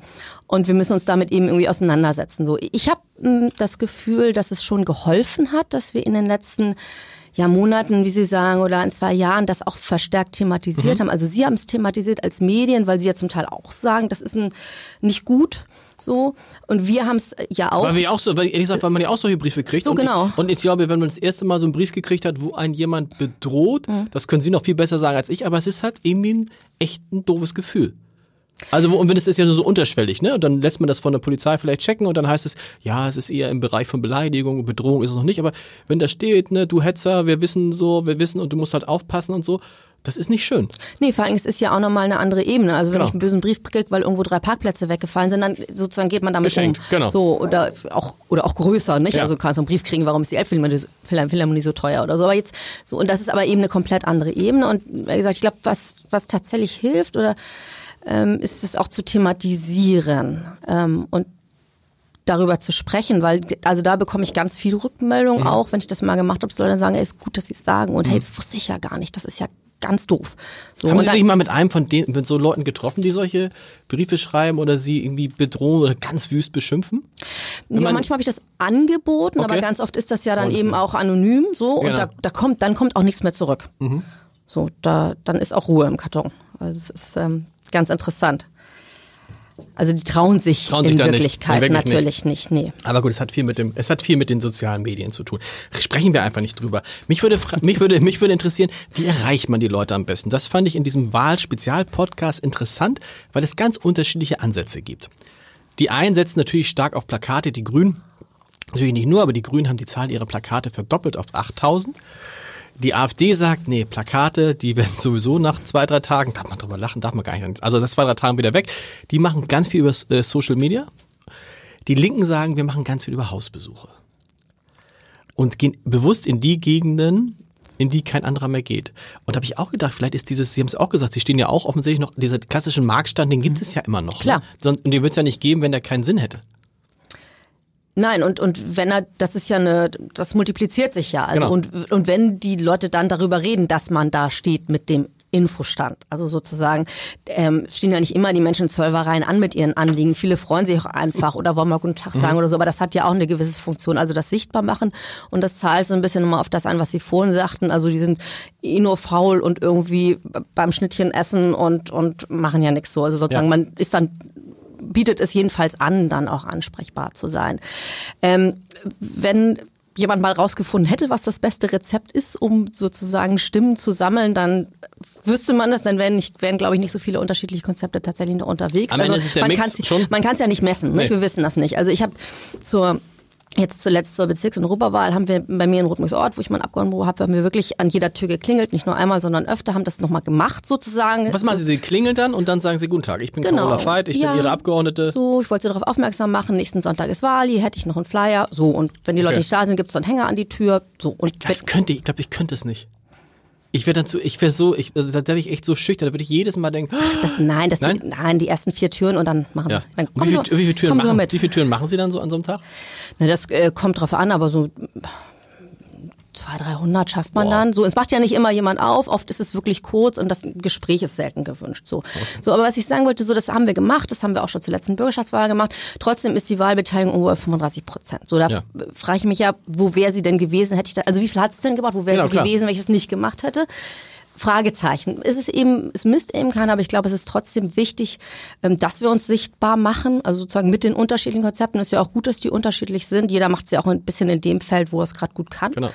Und wir müssen uns damit eben irgendwie auseinandersetzen. So, ich habe hm, das Gefühl, dass es schon geholfen hat, dass wir in den letzten ja, Monaten, wie Sie sagen, oder in zwei Jahren das auch verstärkt thematisiert mhm. haben. Also Sie haben es thematisiert als Medien, weil Sie ja zum Teil auch sagen, das ist ein, nicht gut. So. Und wir haben es ja auch. Weil wir auch so, weil, ehrlich gesagt, weil man ja auch solche Briefe kriegt. So, und genau. Ich, und ich glaube, wenn man das erste Mal so einen Brief gekriegt hat, wo einen jemand bedroht, mhm. das können Sie noch viel besser sagen als ich, aber es ist halt irgendwie ein echt ein doofes Gefühl. Also und wenn es ist ja so unterschwellig, ne? Und dann lässt man das von der Polizei vielleicht checken und dann heißt es, ja, es ist eher im Bereich von Beleidigung, Bedrohung ist es noch nicht, aber wenn da steht, ne, du Hetzer, wir wissen so, wir wissen und du musst halt aufpassen und so, das ist nicht schön. Nee, vor allem, es ist ja auch nochmal eine andere Ebene. Also wenn genau. ich einen bösen Brief kriege, weil irgendwo drei Parkplätze weggefallen sind, dann sozusagen geht man damit Geschenkt, um. Genau. So, oder auch, oder auch größer, nicht? Ja. Also kannst du einen Brief kriegen, warum ist die Elbphilharmonie so teuer oder so. Aber jetzt, so, und das ist aber eben eine komplett andere Ebene. Und wie gesagt, ich glaube, was, was tatsächlich hilft oder ähm, ist es auch zu thematisieren ähm, und darüber zu sprechen, weil also da bekomme ich ganz viel Rückmeldung mhm. auch, wenn ich das mal gemacht habe, soll dann sagen, ey, ist gut, dass sie es sagen und mhm. hey, das wusste ich ja gar nicht, das ist ja ganz doof. So, Haben Sie sich mal mit einem von den mit so Leuten getroffen, die solche Briefe schreiben oder sie irgendwie bedrohen oder ganz wüst beschimpfen? ja, manchmal habe ich das angeboten, okay. aber ganz oft ist das ja dann eben auch anonym so genau. und da, da kommt dann kommt auch nichts mehr zurück. Mhm. So, da dann ist auch Ruhe im Karton. Also es ist ähm, ganz interessant. Also die trauen sich, trauen sich in Wirklichkeit nicht. natürlich nicht. nicht. nee. Aber gut, es hat viel mit dem, es hat viel mit den sozialen Medien zu tun. Sprechen wir einfach nicht drüber. Mich würde, mich würde, mich würde interessieren, wie erreicht man die Leute am besten? Das fand ich in diesem Wahl-Spezial-Podcast interessant, weil es ganz unterschiedliche Ansätze gibt. Die einen setzen natürlich stark auf Plakate, die Grünen, natürlich nicht nur, aber die Grünen haben die Zahl ihrer Plakate verdoppelt auf 8000. Die AfD sagt, nee, Plakate, die werden [laughs] sowieso nach zwei, drei Tagen, darf man drüber lachen, darf man gar nicht, also das zwei, drei Tagen wieder weg. Die machen ganz viel über äh, Social Media. Die Linken sagen, wir machen ganz viel über Hausbesuche. Und gehen bewusst in die Gegenden, in die kein anderer mehr geht. Und da habe ich auch gedacht, vielleicht ist dieses, Sie haben es auch gesagt, Sie stehen ja auch offensichtlich noch, dieser klassischen Marktstand, den gibt es ja immer noch. Klar. Ne? Und den wird es ja nicht geben, wenn der keinen Sinn hätte. Nein, und, und wenn er, das ist ja eine, das multipliziert sich ja. Also genau. und, und wenn die Leute dann darüber reden, dass man da steht mit dem Infostand. Also sozusagen ähm, stehen ja nicht immer die Menschen in Zwölfereien an mit ihren Anliegen. Viele freuen sich auch einfach oder wollen mal guten Tag sagen mhm. oder so, aber das hat ja auch eine gewisse Funktion. Also das sichtbar machen und das zahlt so ein bisschen nochmal auf das an, was Sie vorhin sagten. Also die sind eh nur faul und irgendwie beim Schnittchen essen und, und machen ja nichts so. Also sozusagen ja. man ist dann bietet es jedenfalls an, dann auch ansprechbar zu sein. Ähm, wenn jemand mal rausgefunden hätte, was das beste Rezept ist, um sozusagen Stimmen zu sammeln, dann wüsste man das, dann wären, nicht, wären glaube ich, nicht so viele unterschiedliche Konzepte tatsächlich noch unterwegs. Am also Ende ist der man kann es ja nicht messen, ne? nee. wir wissen das nicht. Also ich habe zur Jetzt zuletzt zur Bezirks- und Europawahl haben wir bei mir in Rotmüsort, wo ich mein Abgeordnetenbüro habe, haben wir wirklich an jeder Tür geklingelt, nicht nur einmal, sondern öfter, haben das nochmal gemacht sozusagen. Was machen Sie? Sie klingeln dann und dann sagen Sie, guten Tag, ich bin genau. Carola Veit, ich ja, bin Ihre Abgeordnete. So, ich wollte Sie darauf aufmerksam machen, nächsten Sonntag ist Wahl, hier hätte ich noch einen Flyer. So, und wenn die Leute okay. nicht da sind, gibt's so einen Hänger an die Tür. So, und das könnte ich, ich glaube, ich könnte es nicht. Ich wäre dann zu, ich wäre so, ich, also da wäre ich echt so schüchtern, da würde ich jedes Mal denken. Das, nein, das nein? Die, nein, die ersten vier Türen und dann machen ja. Sie. Dann wie, viel, wie, viele Türen machen, wie viele Türen machen Sie dann so an so einem Tag? Na, das äh, kommt drauf an, aber so 200, 300 schafft man Boah. dann. So, es macht ja nicht immer jemand auf. Oft ist es wirklich kurz und das Gespräch ist selten gewünscht. So, so. Aber was ich sagen wollte, so, das haben wir gemacht. Das haben wir auch schon zur letzten Bürgerschaftswahl gemacht. Trotzdem ist die Wahlbeteiligung ungefähr 35 Prozent. So, da ja. frage ich mich ja, wo wäre sie denn gewesen? Hätte ich da, also wie viel hat es denn gemacht? Wo wäre genau, sie klar. gewesen, wenn ich das nicht gemacht hätte? Fragezeichen. Es ist eben, es misst eben keiner, aber ich glaube, es ist trotzdem wichtig, ähm, dass wir uns sichtbar machen, also sozusagen mit den unterschiedlichen Konzepten. Es ist ja auch gut, dass die unterschiedlich sind. Jeder macht es ja auch ein bisschen in dem Feld, wo er es gerade gut kann. Genau.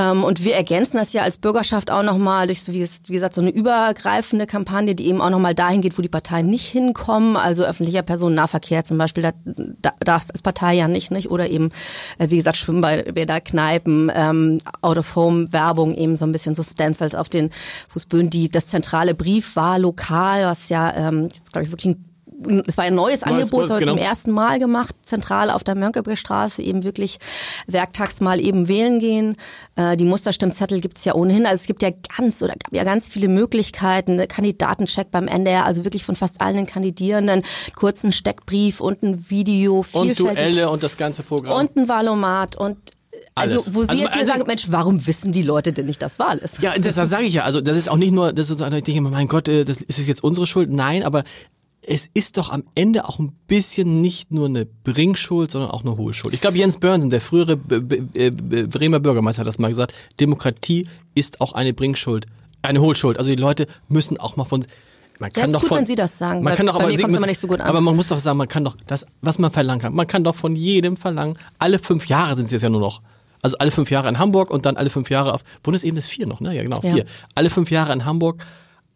Ähm, und wir ergänzen das ja als Bürgerschaft auch nochmal durch, so wie, es, wie gesagt, so eine übergreifende Kampagne, die eben auch nochmal dahin geht, wo die Parteien nicht hinkommen. Also öffentlicher Personennahverkehr zum Beispiel, da, da darfst als Partei ja nicht, nicht? Oder eben, äh, wie gesagt, Schwimmbäder, Kneipen, ähm, Out-of-Home-Werbung, eben so ein bisschen so Stencils auf den Fußböden. Die, das zentrale Brief war lokal, was ja, ähm, jetzt glaube ich wirklich ein es war ein neues, neues Angebot, das haben wir genau. zum ersten Mal gemacht, zentral auf der Mönckeberger Straße, eben wirklich werktags mal eben wählen gehen. Äh, die Musterstimmzettel gibt's ja ohnehin. Also es gibt ja ganz oder gab ja ganz viele Möglichkeiten. Kandidatencheck beim NDR, also wirklich von fast allen Kandidierenden, kurzen Steckbrief und ein Video, Und Duelle und das ganze Programm. Und ein Valomat und also, Alles. wo Sie also, jetzt hier also, sagen, Mensch, warum wissen die Leute denn nicht, dass Wahl ist? Ja, das, das sage ich ja. Also das ist auch nicht nur, das ist, ich denke, mein Gott, äh, das ist jetzt unsere Schuld. Nein, aber es ist doch am Ende auch ein bisschen nicht nur eine Bringschuld, sondern auch eine Hohlschuld. Ich glaube, Jens Börnsen, der frühere Bremer Bürgermeister, hat das mal gesagt. Demokratie ist auch eine Bringschuld, eine Hohlschuld. Also die Leute müssen auch mal von man kann ja, ist doch gut, von, wenn Sie das sagen. Man kann doch aber, nicht so gut an. aber man muss doch sagen, man kann doch das, was man verlangen kann. Man kann doch von jedem verlangen. Alle fünf Jahre sind es jetzt ja nur noch. Also alle fünf Jahre in Hamburg und dann alle fünf Jahre auf Bundesebene ist vier noch, ne? Ja genau ja. vier. Alle fünf Jahre in Hamburg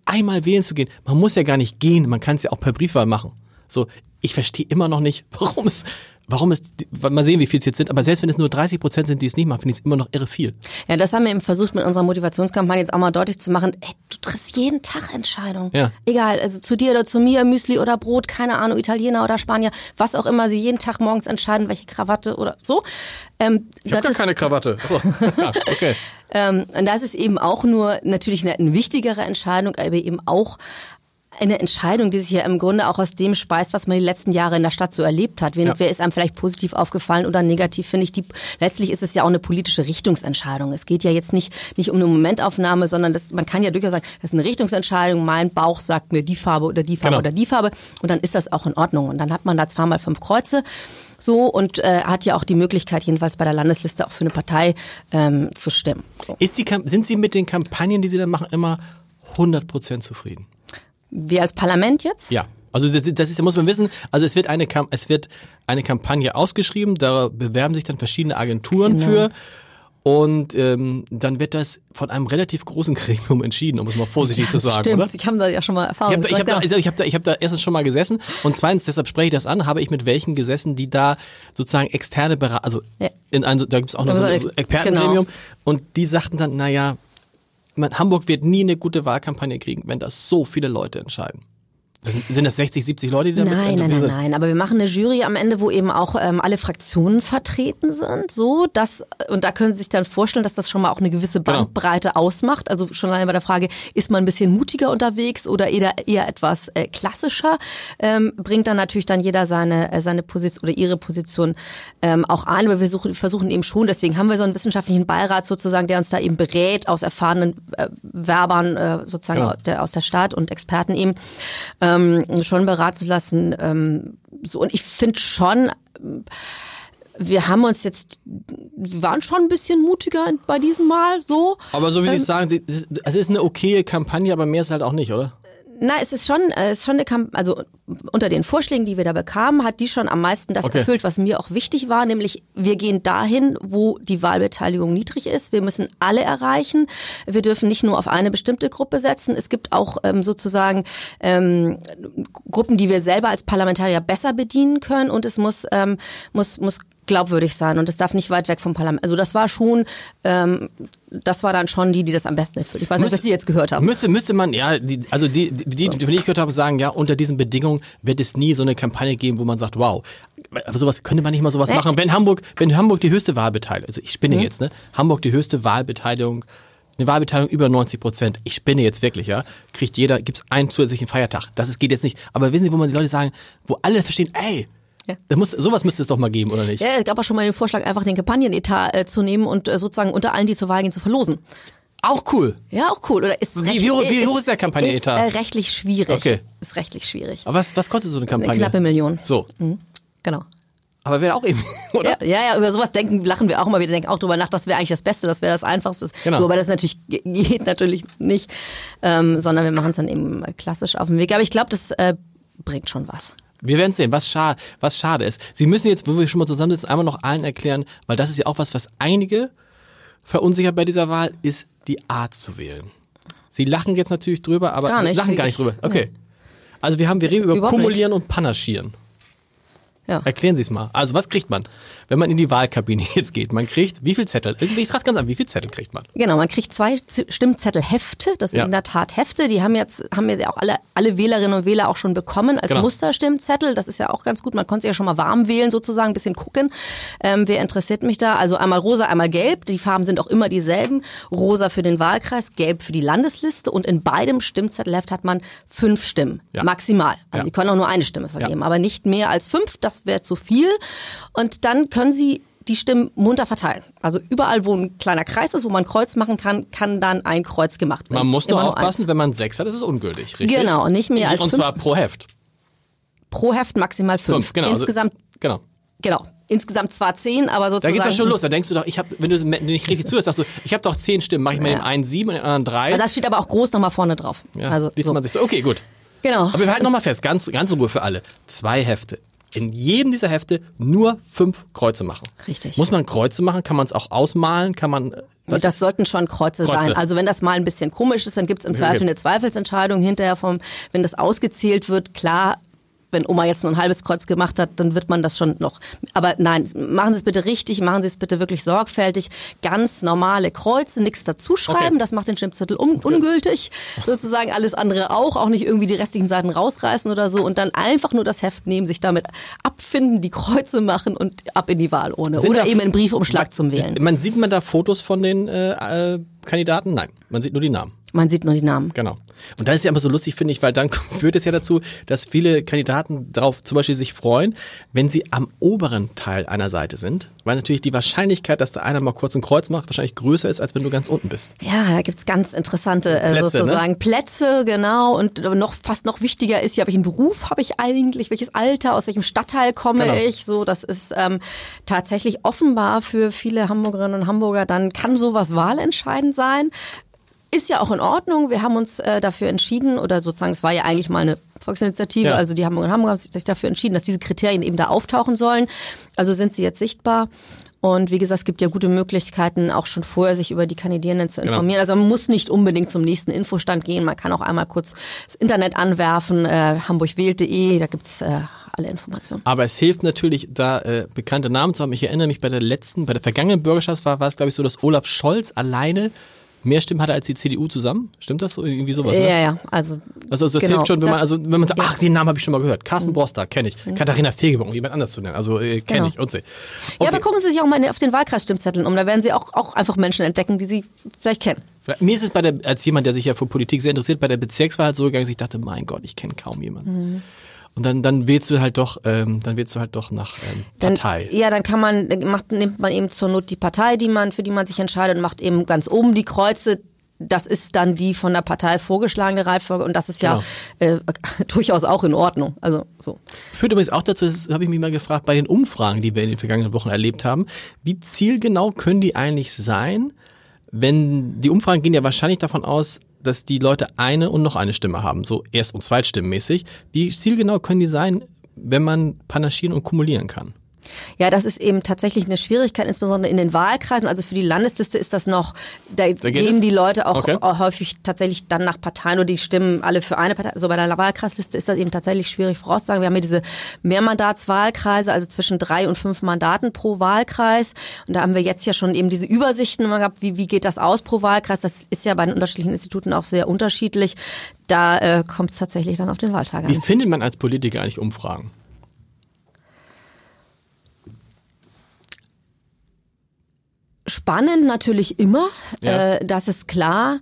einmal wählen zu gehen. Man muss ja gar nicht gehen, man kann es ja auch per Briefwahl machen. So, ich verstehe immer noch nicht, [laughs] warum es warum es, mal sehen, wie viel es jetzt sind, aber selbst wenn es nur 30 Prozent sind, die es nicht machen, finde ich es immer noch irre viel. Ja, das haben wir eben versucht mit unserer Motivationskampagne jetzt auch mal deutlich zu machen. Ey, du triffst jeden Tag Entscheidungen. Ja. Egal, also zu dir oder zu mir, Müsli oder Brot, keine Ahnung, Italiener oder Spanier, was auch immer, sie jeden Tag morgens entscheiden, welche Krawatte oder so. Ähm, ich habe gar keine Krawatte. Achso. [laughs] ja, okay. ähm, und das ist eben auch nur natürlich eine, eine wichtigere Entscheidung, aber eben auch eine Entscheidung, die sich ja im Grunde auch aus dem speist, was man die letzten Jahre in der Stadt so erlebt hat. Wen, ja. Wer ist einem vielleicht positiv aufgefallen oder negativ, finde ich. Die, letztlich ist es ja auch eine politische Richtungsentscheidung. Es geht ja jetzt nicht, nicht um eine Momentaufnahme, sondern das, man kann ja durchaus sagen, das ist eine Richtungsentscheidung. Mein Bauch sagt mir die Farbe oder die Farbe genau. oder die Farbe. Und dann ist das auch in Ordnung. Und dann hat man da zweimal fünf Kreuze so und äh, hat ja auch die Möglichkeit, jedenfalls bei der Landesliste auch für eine Partei ähm, zu stimmen. So. Ist die, sind Sie mit den Kampagnen, die Sie da machen, immer 100 Prozent zufrieden? Wir als Parlament jetzt? Ja. Also das, das ist, muss man wissen, also es wird eine es wird eine Kampagne ausgeschrieben, da bewerben sich dann verschiedene Agenturen genau. für und ähm, dann wird das von einem relativ großen Gremium entschieden, um es mal vorsichtig ja, zu sagen, stimmt. oder? Ich habe da ja schon mal Erfahrung. Ich habe da, ich hab da, also ich hab da, ich hab da erstens schon mal gesessen und zweitens, deshalb spreche ich das an, habe ich mit welchen gesessen, die da sozusagen externe Berater, also ja. in ein, da gibt es auch noch so ein Expertengremium genau. und die sagten dann, naja, Hamburg wird nie eine gute Wahlkampagne kriegen, wenn das so viele Leute entscheiden. Das sind, sind das 60, 70 Leute, die da Nein, nein, nein, nein. Aber wir machen eine Jury am Ende, wo eben auch ähm, alle Fraktionen vertreten sind. So, dass und da können Sie sich dann vorstellen, dass das schon mal auch eine gewisse genau. Bandbreite genau. ausmacht. Also schon allein bei der Frage, ist man ein bisschen mutiger unterwegs oder eher, eher etwas äh, klassischer, ähm, bringt dann natürlich dann jeder seine äh, seine Position oder ihre Position ähm, auch ein. Aber wir suchen, versuchen eben schon. Deswegen haben wir so einen wissenschaftlichen Beirat sozusagen, der uns da eben berät aus erfahrenen äh, Werbern äh, sozusagen genau. der, aus der Stadt und Experten eben. Ähm, ähm, schon beraten lassen. Ähm, so und ich finde schon. Wir haben uns jetzt, wir waren schon ein bisschen mutiger bei diesem Mal, so. Aber so wie Sie ähm, sagen, es ist eine okaye Kampagne, aber mehr ist halt auch nicht, oder? Na, es ist schon, äh, es ist schon eine Kampagne, also unter den Vorschlägen, die wir da bekamen, hat die schon am meisten das okay. erfüllt, was mir auch wichtig war, nämlich wir gehen dahin, wo die Wahlbeteiligung niedrig ist. Wir müssen alle erreichen. Wir dürfen nicht nur auf eine bestimmte Gruppe setzen. Es gibt auch ähm, sozusagen ähm, Gruppen, die wir selber als Parlamentarier besser bedienen können und es muss, ähm, muss, muss glaubwürdig sein und es darf nicht weit weg vom Parlament. Also das war schon, ähm, das war dann schon die, die das am besten erfüllt. Ich weiß nicht, was die jetzt gehört haben. Müsste, müsste man, ja, die, also die, die, die, die, die ich gehört habe, sagen, ja, unter diesen Bedingungen wird es nie so eine Kampagne geben, wo man sagt, wow, aber sowas könnte man nicht mal sowas Nee. machen, wenn Hamburg, wenn Hamburg die höchste Wahlbeteiligung, also ich spinne jetzt, ne, Hamburg die höchste Wahlbeteiligung, eine Wahlbeteiligung über 90 Prozent, ich spinne jetzt wirklich, ja, kriegt jeder, gibt's einen zusätzlichen Feiertag. Das ist, geht jetzt nicht. Aber wissen Sie, wo man die Leute sagen, wo alle verstehen, ey, Ja. da muss, sowas müsste es doch mal geben, oder nicht? Ja, es gab auch schon mal den Vorschlag, einfach den Kampagnenetat äh, zu nehmen und äh, sozusagen unter allen, die zur Wahl gehen, zu verlosen. Auch cool. Ja, auch cool. Oder ist Wie- recht- wie hoch- wie hoch ist der Kampagnenetat? Ist, äh, rechtlich schwierig. Okay. Ist rechtlich schwierig. Aber was, was kostet so eine Kampagne? Eine knappe Million. So. Genau. Aber wäre auch eben, [laughs] oder? Ja, ja, ja, über sowas denken, lachen wir auch immer wieder, denken auch drüber nach, das wäre eigentlich das Beste, das wäre das Einfachste. Genau. So, aber das natürlich ge- [laughs] geht natürlich nicht, ähm, sondern wir machen es dann eben klassisch auf dem Weg. Aber ich glaube, das äh, bringt schon was. Wir werden sehen, was schade, was schade ist. Sie müssen jetzt, wo wir schon mal zusammensitzen, einmal noch allen erklären, weil das ist ja auch was, was einige verunsichert bei dieser Wahl, ist die Art zu wählen. Sie lachen jetzt natürlich drüber, aber Gar nicht. lachen gar nicht Ich- drüber. Okay. Also wir haben, wir reden über Überhaupt Kumulieren und Panaschieren. Ja. Erklären Sie es mal. Also was kriegt man, wenn man in die Wahlkabine [laughs] jetzt geht? Man kriegt wie viel Zettel? Irgendwie ist ganz an, wie viel Zettel kriegt man? Genau, man kriegt zwei Stimmzettelhefte, das sind Ja. in der Tat Hefte, die haben jetzt, haben jetzt auch alle, alle Wählerinnen und Wähler auch schon bekommen als Genau. Musterstimmzettel, das ist ja auch ganz gut, man konnte sich ja schon mal warm wählen sozusagen, ein bisschen gucken, ähm, wer interessiert mich da, also einmal rosa, einmal gelb, die Farben sind auch immer dieselben, rosa für den Wahlkreis, gelb für die Landesliste und in beidem Stimmzettelheft hat man fünf Stimmen, Ja. maximal, also Ja. Sie können auch nur eine Stimme vergeben, aber nicht mehr als fünf, das wäre zu viel und dann können Sie die Stimmen munter verteilen. Also überall, wo ein kleiner Kreis ist, wo man Kreuz machen kann, kann dann ein Kreuz gemacht werden. Man muss nur Immer aufpassen, eins. wenn man sechs hat, ist es ungültig, richtig? Genau, nicht mehr als Und fünf. zwar pro Heft. Pro Heft maximal fünf. Fünf, genau. Also- Insgesamt, Genau. genau. Insgesamt zwar zehn, aber Da sozusagen. geht's ja schon los. Da denkst du doch, ich habe, wenn du nicht richtig zuhörst, sagst du, ich habe doch zehn Stimmen, mache ich mal Ja. dem einen sieben und dem anderen drei. Das steht aber auch groß nochmal vorne drauf. ja, also, liest so. man sich. Okay, gut. Genau. Aber wir halten nochmal fest, ganz, ganz in Ruhe für alle. Zwei Hefte. In jedem dieser Hefte nur fünf Kreuze machen. Richtig. Muss man Kreuze machen? Kann man es auch ausmalen? Kann man. Was das sollten schon Kreuze, Kreuze. sein. Also wenn das mal ein bisschen komisch ist, dann gibt's im Zweifel Okay. eine Zweifelsentscheidung hinterher vom, wenn das ausgezählt wird, klar, wenn Oma jetzt nur ein halbes Kreuz gemacht hat, dann wird man das schon noch. Aber nein, machen Sie es bitte richtig, machen Sie es bitte wirklich sorgfältig. Ganz normale Kreuze, nichts dazuschreiben, Okay. das macht den Stimmzettel un ungültig. Sozusagen alles andere auch, auch nicht irgendwie die restlichen Seiten rausreißen oder so und dann einfach nur das Heft nehmen, sich damit abfinden, die Kreuze machen und ab in die Wahlurne. Sind oder eben einen Briefumschlag zum Wählen. Man sieht man da Fotos von den äh, äh, Kandidaten? Nein, man sieht nur die Namen. Man sieht nur die Namen. Genau. Und das ist ja immer so lustig, finde ich, weil dann [laughs] führt es ja dazu, dass viele Kandidaten darauf zum Beispiel sich freuen, wenn sie am oberen Teil einer Seite sind, weil natürlich die Wahrscheinlichkeit, dass da einer mal kurz ein Kreuz macht, wahrscheinlich größer ist, als wenn du ganz unten bist. Ja, da gibt's ganz interessante äh, Plätze, sozusagen Plätze, genau. Und noch fast noch wichtiger ist ja, welchen Beruf habe ich eigentlich, welches Alter, aus welchem Stadtteil komme Genau. ich. So, das ist ähm, tatsächlich offenbar für viele Hamburgerinnen und Hamburger. Dann kann sowas wahlentscheidend sein. Ist ja auch in Ordnung. Wir haben uns äh, dafür entschieden, oder sozusagen, es war ja eigentlich mal eine Volksinitiative, Ja. also die Hamburger Hamburger haben sich dafür entschieden, dass diese Kriterien eben da auftauchen sollen. Also sind sie jetzt sichtbar. Und wie gesagt, es gibt ja gute Möglichkeiten, auch schon vorher sich über die Kandidierenden zu Genau. informieren. Also man muss nicht unbedingt zum nächsten Infostand gehen. Man kann auch einmal kurz das Internet anwerfen, äh, hamburgwählt.de, da gibt's äh, alle Informationen. Aber es hilft natürlich, da äh, bekannte Namen zu haben. Ich erinnere mich bei der letzten, bei der vergangenen Bürgerschaftswahl war, war es, glaube ich, so, dass Olaf Scholz alleine mehr Stimmen hatte als die CDU zusammen. Stimmt das so? Irgendwie sowas, ne? Ja, ja, also Also das Genau, hilft schon, wenn man, also wenn man sagt, ja. ach, den Namen habe ich schon mal gehört. Carsten Broster, kenne ich. Katharina Fegebaum, um jemand anders zu nennen. Also äh, kenne Genau. ich und so. Ja, Okay. aber gucken Sie sich auch mal auf den Wahlkreisstimmzetteln um. Da werden Sie auch, auch einfach Menschen entdecken, die Sie vielleicht kennen. Mir ist es bei der, als jemand, der sich ja für Politik sehr interessiert, bei der Bezirkswahl halt so gegangen, dass ich dachte, mein Gott, ich kenne kaum jemanden. Mhm. Und dann, dann wählst du halt doch, ähm, dann wählst du halt doch nach ähm, Dann, Partei. Ja, dann kann man, macht, nimmt man eben zur Not die Partei, die man, für die man sich entscheidet und macht eben ganz oben die Kreuze. Das ist dann die von der Partei vorgeschlagene Reihenfolge und das ist ja Genau. äh, [laughs] durchaus auch in Ordnung. Also so. Führt übrigens auch dazu, das habe ich mich mal gefragt, bei den Umfragen, die wir in den vergangenen Wochen erlebt haben, wie zielgenau können die eigentlich sein, wenn die Umfragen gehen ja wahrscheinlich davon aus, dass die Leute eine und noch eine Stimme haben, so Erst- und Zweitstimmenmäßig. Wie zielgenau können die sein, wenn man panaschieren und kumulieren kann? Ja, das ist eben tatsächlich eine Schwierigkeit, insbesondere in den Wahlkreisen. Also für die Landesliste ist das noch, da, da gehen die Leute auch okay. häufig tatsächlich dann nach Parteien oder die stimmen alle für eine Partei. So bei der Wahlkreisliste ist das eben tatsächlich schwierig vorauszusagen. Wir haben hier diese Mehrmandatswahlkreise, also zwischen drei und fünf Mandaten pro Wahlkreis. Und da haben wir jetzt ja schon eben diese Übersichten immer gehabt, wie, wie geht das aus pro Wahlkreis. Das ist ja bei den unterschiedlichen Instituten auch sehr unterschiedlich. Da äh, kommt es tatsächlich dann auf den Wahltag an. Wie findet man als Politiker eigentlich Umfragen? Spannend natürlich immer, ja. äh, das ist klar.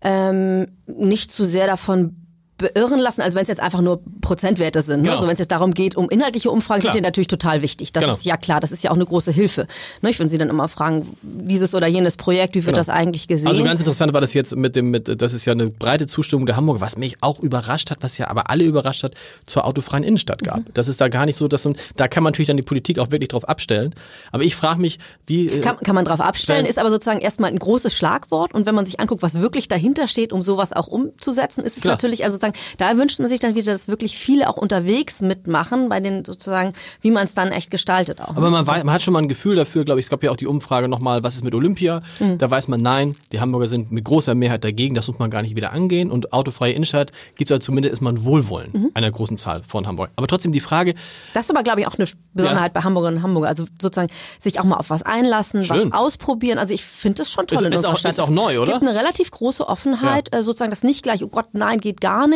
Ähm, nicht zu sehr davon beirren lassen, also wenn es jetzt einfach nur Prozentwerte sind. Ne? Genau. Also wenn es jetzt darum geht, um inhaltliche Umfragen, klar. sind die natürlich total wichtig. Das genau. ist ja klar, das ist ja auch eine große Hilfe. Ne? Ich, wenn Sie dann immer fragen, dieses oder jenes Projekt, wie wird genau. das eigentlich gesehen? Also ganz interessant war das jetzt mit dem, mit, das ist ja eine breite Zustimmung der Hamburger, was mich auch überrascht hat, was ja aber alle überrascht hat, zur autofreien Innenstadt gab. Mhm. Das ist da gar nicht so, dass da kann man natürlich dann die Politik auch wirklich drauf abstellen. Aber ich frage mich, wie. Äh, kann, kann man drauf abstellen, ist aber sozusagen erstmal ein großes Schlagwort und wenn man sich anguckt, was wirklich dahinter steht, um sowas auch umzusetzen, ist es klar. natürlich, also sozusagen, da wünscht man sich dann wieder, dass wirklich viele auch unterwegs mitmachen, bei den sozusagen, wie man es dann echt gestaltet auch. Aber man, weiß, man hat schon mal ein Gefühl dafür, glaube ich, es gab ja auch die Umfrage nochmal, was ist mit Olympia? Mhm. Da weiß man, nein, die Hamburger sind mit großer Mehrheit dagegen, das muss man gar nicht wieder angehen. Und autofreie Innenstadt gibt es halt zumindest ist man Wohlwollen mhm. einer großen Zahl von Hamburg. Aber trotzdem die Frage. Das ist aber, glaube ich, auch eine Besonderheit ja. bei Hamburgerinnen und Hamburger. Also sozusagen sich auch mal auf was einlassen, Schön. was ausprobieren. Also ich finde das schon toll ist, in unserer auch, Stadt. Ist auch neu, oder? Es gibt eine relativ große Offenheit, ja. Äh, sozusagen das nicht gleich, oh Gott, nein, geht gar nicht,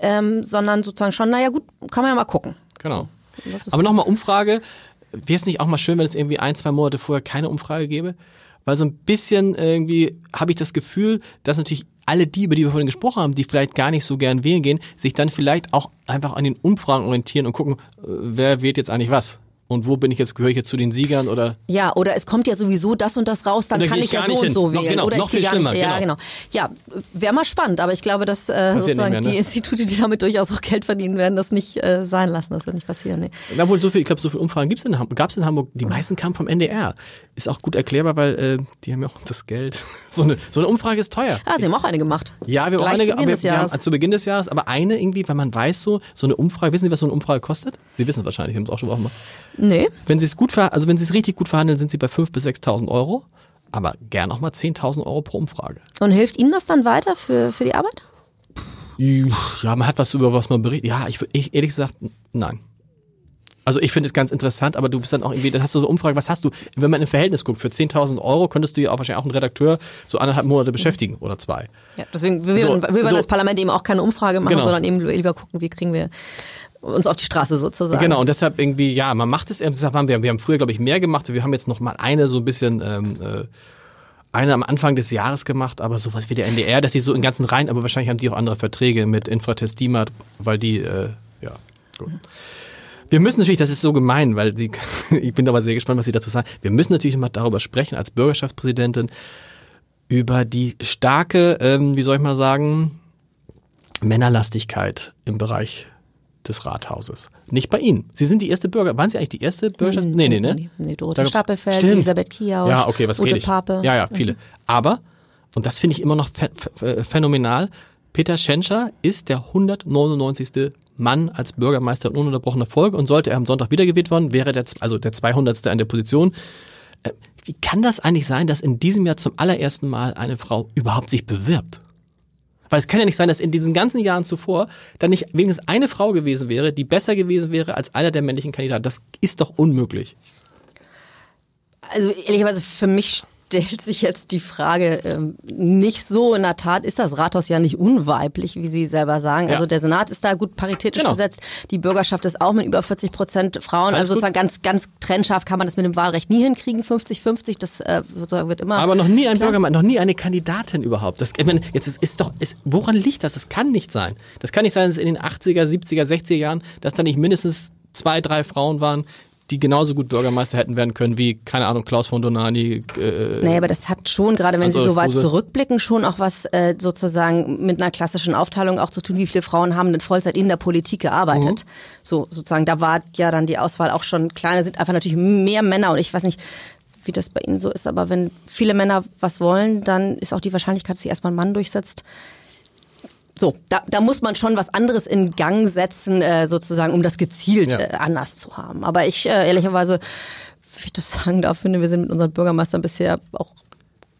ähm, sondern sozusagen schon, naja gut, kann man ja mal gucken. Genau. Aber nochmal Umfrage. Wäre es nicht auch mal schön, wenn es irgendwie ein, zwei Monate vorher keine Umfrage gäbe? Weil so ein bisschen irgendwie habe ich das Gefühl, dass natürlich alle die, über die wir vorhin gesprochen haben, die vielleicht gar nicht so gern wählen gehen, sich dann vielleicht auch einfach an den Umfragen orientieren und gucken, äh, wer wählt jetzt eigentlich was und wo bin ich jetzt, gehöre ich jetzt zu den Siegern oder? Ja, oder es kommt ja sowieso das und das raus, dann kann ich, ich ja so und so wählen. Noch, genau, oder noch ich viel gar schlimmer, nicht, ja, genau. Ja, wäre mal spannend, aber ich glaube, dass äh, sozusagen mehr, ne? die Institute, die damit durchaus auch Geld verdienen werden, das nicht äh, sein lassen. Das wird nicht passieren. Nee. Na wohl so viel, ich glaube, so viele Umfragen gibt's in Hamburg, gab's in Hamburg. Die meisten kamen vom NDR. Ist auch gut erklärbar, weil äh, die haben ja auch das Geld. [laughs] so, eine, so eine Umfrage ist teuer. Ah, Sie haben auch eine gemacht. Ja, wir haben auch eine gemacht. Wir, wir haben, zu Beginn des Jahres, aber eine irgendwie, weil man weiß so, so eine Umfrage, wissen Sie, was so eine Umfrage kostet? Sie wissen es wahrscheinlich, haben es auch schon gemacht. Nee. Wenn Sie es gut, also wenn Sie es richtig gut verhandeln, sind Sie bei 5.000 bis 6.000 Euro. Aber gern auch mal 10.000 Euro pro Umfrage. Und hilft Ihnen das dann weiter für, für die Arbeit? Ja, man hat was über was man berichtet. Ja, ich, ich ehrlich gesagt, nein. Also ich finde es ganz interessant, aber du bist dann auch irgendwie, dann hast du so Umfrage, was hast du, wenn man im Verhältnis guckt, für 10.000 Euro könntest du ja auch wahrscheinlich auch einen Redakteur so anderthalb Monate beschäftigen oder zwei. Ja, deswegen will wir, so, wir so, das Parlament eben auch keine Umfrage machen, genau. sondern eben lieber gucken, wie kriegen wir uns auf die Straße sozusagen. Genau, und deshalb irgendwie, ja, man macht es, deshalb haben wir, wir haben früher, glaube ich, mehr gemacht. Wir haben jetzt noch mal eine so ein bisschen, ähm, äh, eine am Anfang des Jahres gemacht, aber sowas wie der NDR, dass sie so in ganzen Reihen, aber wahrscheinlich haben die auch andere Verträge mit Infratest DIMAT, weil die, äh, ja, gut. Wir müssen natürlich, das ist so gemein, weil sie, [laughs] ich bin aber sehr gespannt, was Sie dazu sagen. Wir müssen natürlich mal darüber sprechen, als Bürgerschaftspräsidentin, über die starke, ähm, wie soll ich mal sagen, Männerlastigkeit im Bereich des Rathauses. Nicht bei Ihnen. Sie sind die erste Bürger. Waren Sie eigentlich die erste Bürgerschaft? Nee, nee, ne? Nee, Dorothee Stapelfeld, Elisabeth Kiau, ja, okay, was Ute Pape. Ja, ja, viele. Aber, und das finde ich immer noch phänomenal, Peter Schenscher ist der 199. Mann als Bürgermeister in ununterbrochener Folge und sollte er am Sonntag wiedergewählt worden, wäre der, also der 200. an der Position. Äh, wie kann das eigentlich sein, dass in diesem Jahr zum allerersten Mal eine Frau überhaupt sich bewirbt? Weil es kann ja nicht sein, dass in diesen ganzen Jahren zuvor dann nicht wenigstens eine Frau gewesen wäre, die besser gewesen wäre als einer der männlichen Kandidaten. Das ist doch unmöglich. Also ehrlicherweise für mich stellt sich jetzt die Frage ähm, nicht so. In der Tat ist das Rathaus ja nicht unweiblich, wie Sie selber sagen. Ja. Also der Senat ist da gut paritätisch genau. besetzt. Die Bürgerschaft ist auch mit über 40 Prozent Frauen. Alles also sozusagen gut. ganz, ganz trennscharf kann man das mit dem Wahlrecht nie hinkriegen. 50-50, das äh, wird immer. Aber noch nie ein Bürgermeister, noch nie eine Kandidatin überhaupt. Das, ich meine, jetzt ist, ist doch, ist, woran liegt das? Das kann nicht sein. Das kann nicht sein, dass in den 80er, 70er, 60er Jahren, dass da nicht mindestens zwei, drei Frauen waren, die genauso gut Bürgermeister hätten werden können wie, keine Ahnung, Klaus von Donani. Äh, naja, aber das hat schon, gerade wenn Sie so weit zurückblicken, schon auch was äh, sozusagen mit einer klassischen Aufteilung auch zu tun, wie viele Frauen haben denn Vollzeit in der Politik gearbeitet. Mhm. So, sozusagen, da war ja dann die Auswahl auch schon kleiner, sind einfach natürlich mehr Männer und ich weiß nicht, wie das bei Ihnen so ist, aber wenn viele Männer was wollen, dann ist auch die Wahrscheinlichkeit, dass sich erstmal ein Mann durchsetzt, so, da, da muss man schon was anderes in Gang setzen, äh, sozusagen, um das gezielt Ja. äh, anders zu haben. Aber ich äh, ehrlicherweise, wie ich das [laughs] sagen darf, finde, wir sind mit unseren Bürgermeistern bisher auch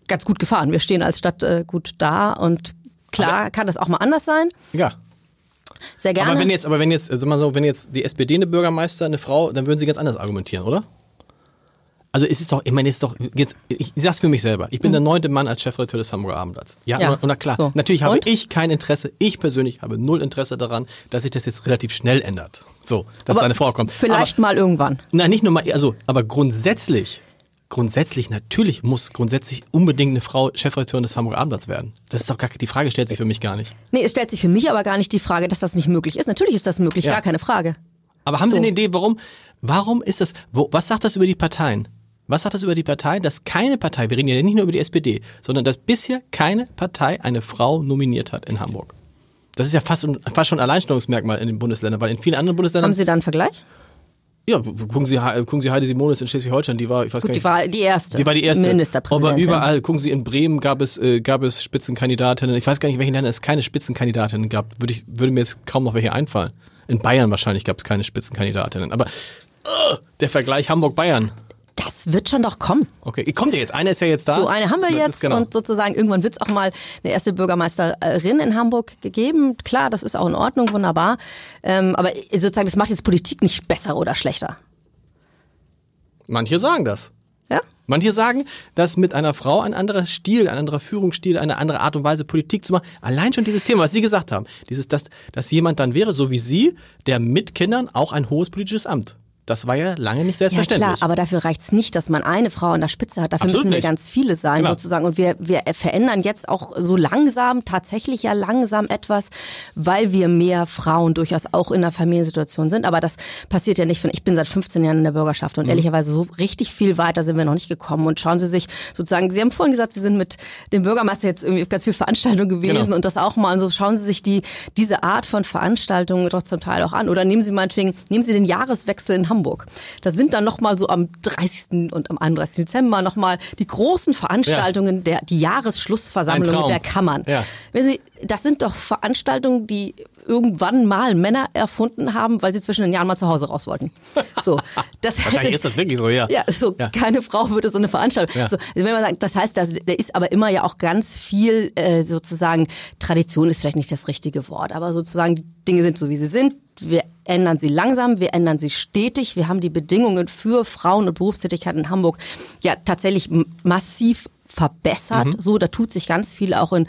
ganz gut gefahren. Wir stehen als Stadt äh, gut da und klar kann das auch mal anders sein. Ja. Sehr gerne. Aber wenn jetzt, aber wenn jetzt, also mal so, wenn jetzt die SPD eine Bürgermeister, eine Frau, dann würden sie ganz anders argumentieren, oder? Also es ist doch, ich meine, es ist doch, jetzt, ich sag's für mich selber. Ich bin der neunte Mann als Chefredakteur des Hamburger Abendblatts. Ja, Mhm. Ja, und, und na klar, so. natürlich habe Und? ich kein Interesse, ich persönlich habe null Interesse daran, dass sich das jetzt relativ schnell ändert. So, dass Aber da eine Frau kommt. Vielleicht mal irgendwann. Aber, nein, nicht nur mal, also, aber grundsätzlich, grundsätzlich, natürlich muss grundsätzlich unbedingt eine Frau Chefredakteurin des Hamburger Abendblatts werden. Das ist doch gar, die Frage stellt sich für mich gar nicht. Nee, es stellt sich für mich aber gar nicht die Frage, dass das nicht möglich ist. Natürlich ist das möglich, Ja. gar keine Frage. Aber haben Sie So. eine Idee, warum, warum ist das, wo, was sagt das über die Parteien? Was sagt das über die Parteien, dass keine Partei, wir reden ja nicht nur über die SPD, sondern dass bisher keine Partei eine Frau nominiert hat in Hamburg? Das ist ja fast, fast schon ein Alleinstellungsmerkmal in den Bundesländern, weil in vielen anderen Bundesländern, Haben Sie da einen Vergleich? ja, gucken Sie, gucken Sie Heide Simonis in Schleswig-Holstein, die war, ich weiß gar Gut, nicht, die war die erste. die war die erste. Ministerpräsidentin. Aber überall, gucken Sie, in Bremen gab es, äh, gab es Spitzenkandidatinnen. Ich weiß gar nicht, in welchen Ländern es keine Spitzenkandidatinnen gab. Würde, ich, würde mir jetzt kaum noch welche einfallen. In Bayern wahrscheinlich gab es keine Spitzenkandidatinnen. Aber äh, der Vergleich Hamburg-Bayern. Das wird schon doch kommen. Okay, kommt ja jetzt. Einer ist ja jetzt da. So eine haben wir jetzt genau. und sozusagen irgendwann wird es auch mal eine erste Bürgermeisterin in Hamburg gegeben. Klar, das ist auch in Ordnung, wunderbar. Ähm, aber sozusagen, das macht jetzt Politik nicht besser oder schlechter. Manche sagen das. Ja? Manche sagen, dass mit einer Frau ein anderer Stil, ein anderer Führungsstil, eine andere Art und Weise Politik zu machen. Allein schon dieses Thema, was Sie gesagt haben, dieses, dass, dass jemand dann wäre, so wie Sie, der mit Kindern auch ein hohes politisches Amt. Das war ja lange nicht Ja selbstverständlich. klar, aber dafür reicht's nicht, dass man eine Frau an der Spitze hat. Dafür Absolut müssen wir nicht. ganz viele sein Klar. sozusagen. Und wir, wir verändern jetzt auch so langsam, tatsächlich ja langsam etwas, weil wir mehr Frauen durchaus auch in der Familiensituation sind. Aber das passiert ja nicht ich bin seit 15 Jahren in der Bürgerschaft Mhm. und ehrlicherweise so richtig viel weiter sind wir noch nicht gekommen. Und schauen Sie sich sozusagen, Sie haben vorhin gesagt, Sie sind mit dem Bürgermeister jetzt irgendwie auf ganz viel Veranstaltungen gewesen Genau. und das auch mal. Und so schauen Sie sich die, diese Art von Veranstaltungen doch zum Teil auch an. Oder nehmen Sie meinetwegen, nehmen Sie den Jahreswechsel in Hamburg. Da sind dann nochmal so am 30. und am 31. Dezember nochmal die großen Veranstaltungen, der, die Jahresschlussversammlung mit der Kammern. Ja. Wissen Sie, das sind doch Veranstaltungen, die irgendwann mal Männer erfunden haben, weil sie zwischen den Jahren mal zu Hause raus wollten. So, das [laughs] Wahrscheinlich hätte- ist das wirklich so, ja. ja, so Ja. keine Frau würde so eine Veranstaltung. Ja. So, wenn man sagt, das heißt, da ist aber immer ja auch ganz viel äh, sozusagen Tradition ist vielleicht nicht das richtige Wort, aber sozusagen die Dinge sind so wie sie sind. Wir ändern sie langsam, wir ändern sie stetig. Wir haben die Bedingungen für Frauen und Berufstätigkeit in Hamburg ja tatsächlich massiv verbessert. Mhm. So, da tut sich ganz viel auch in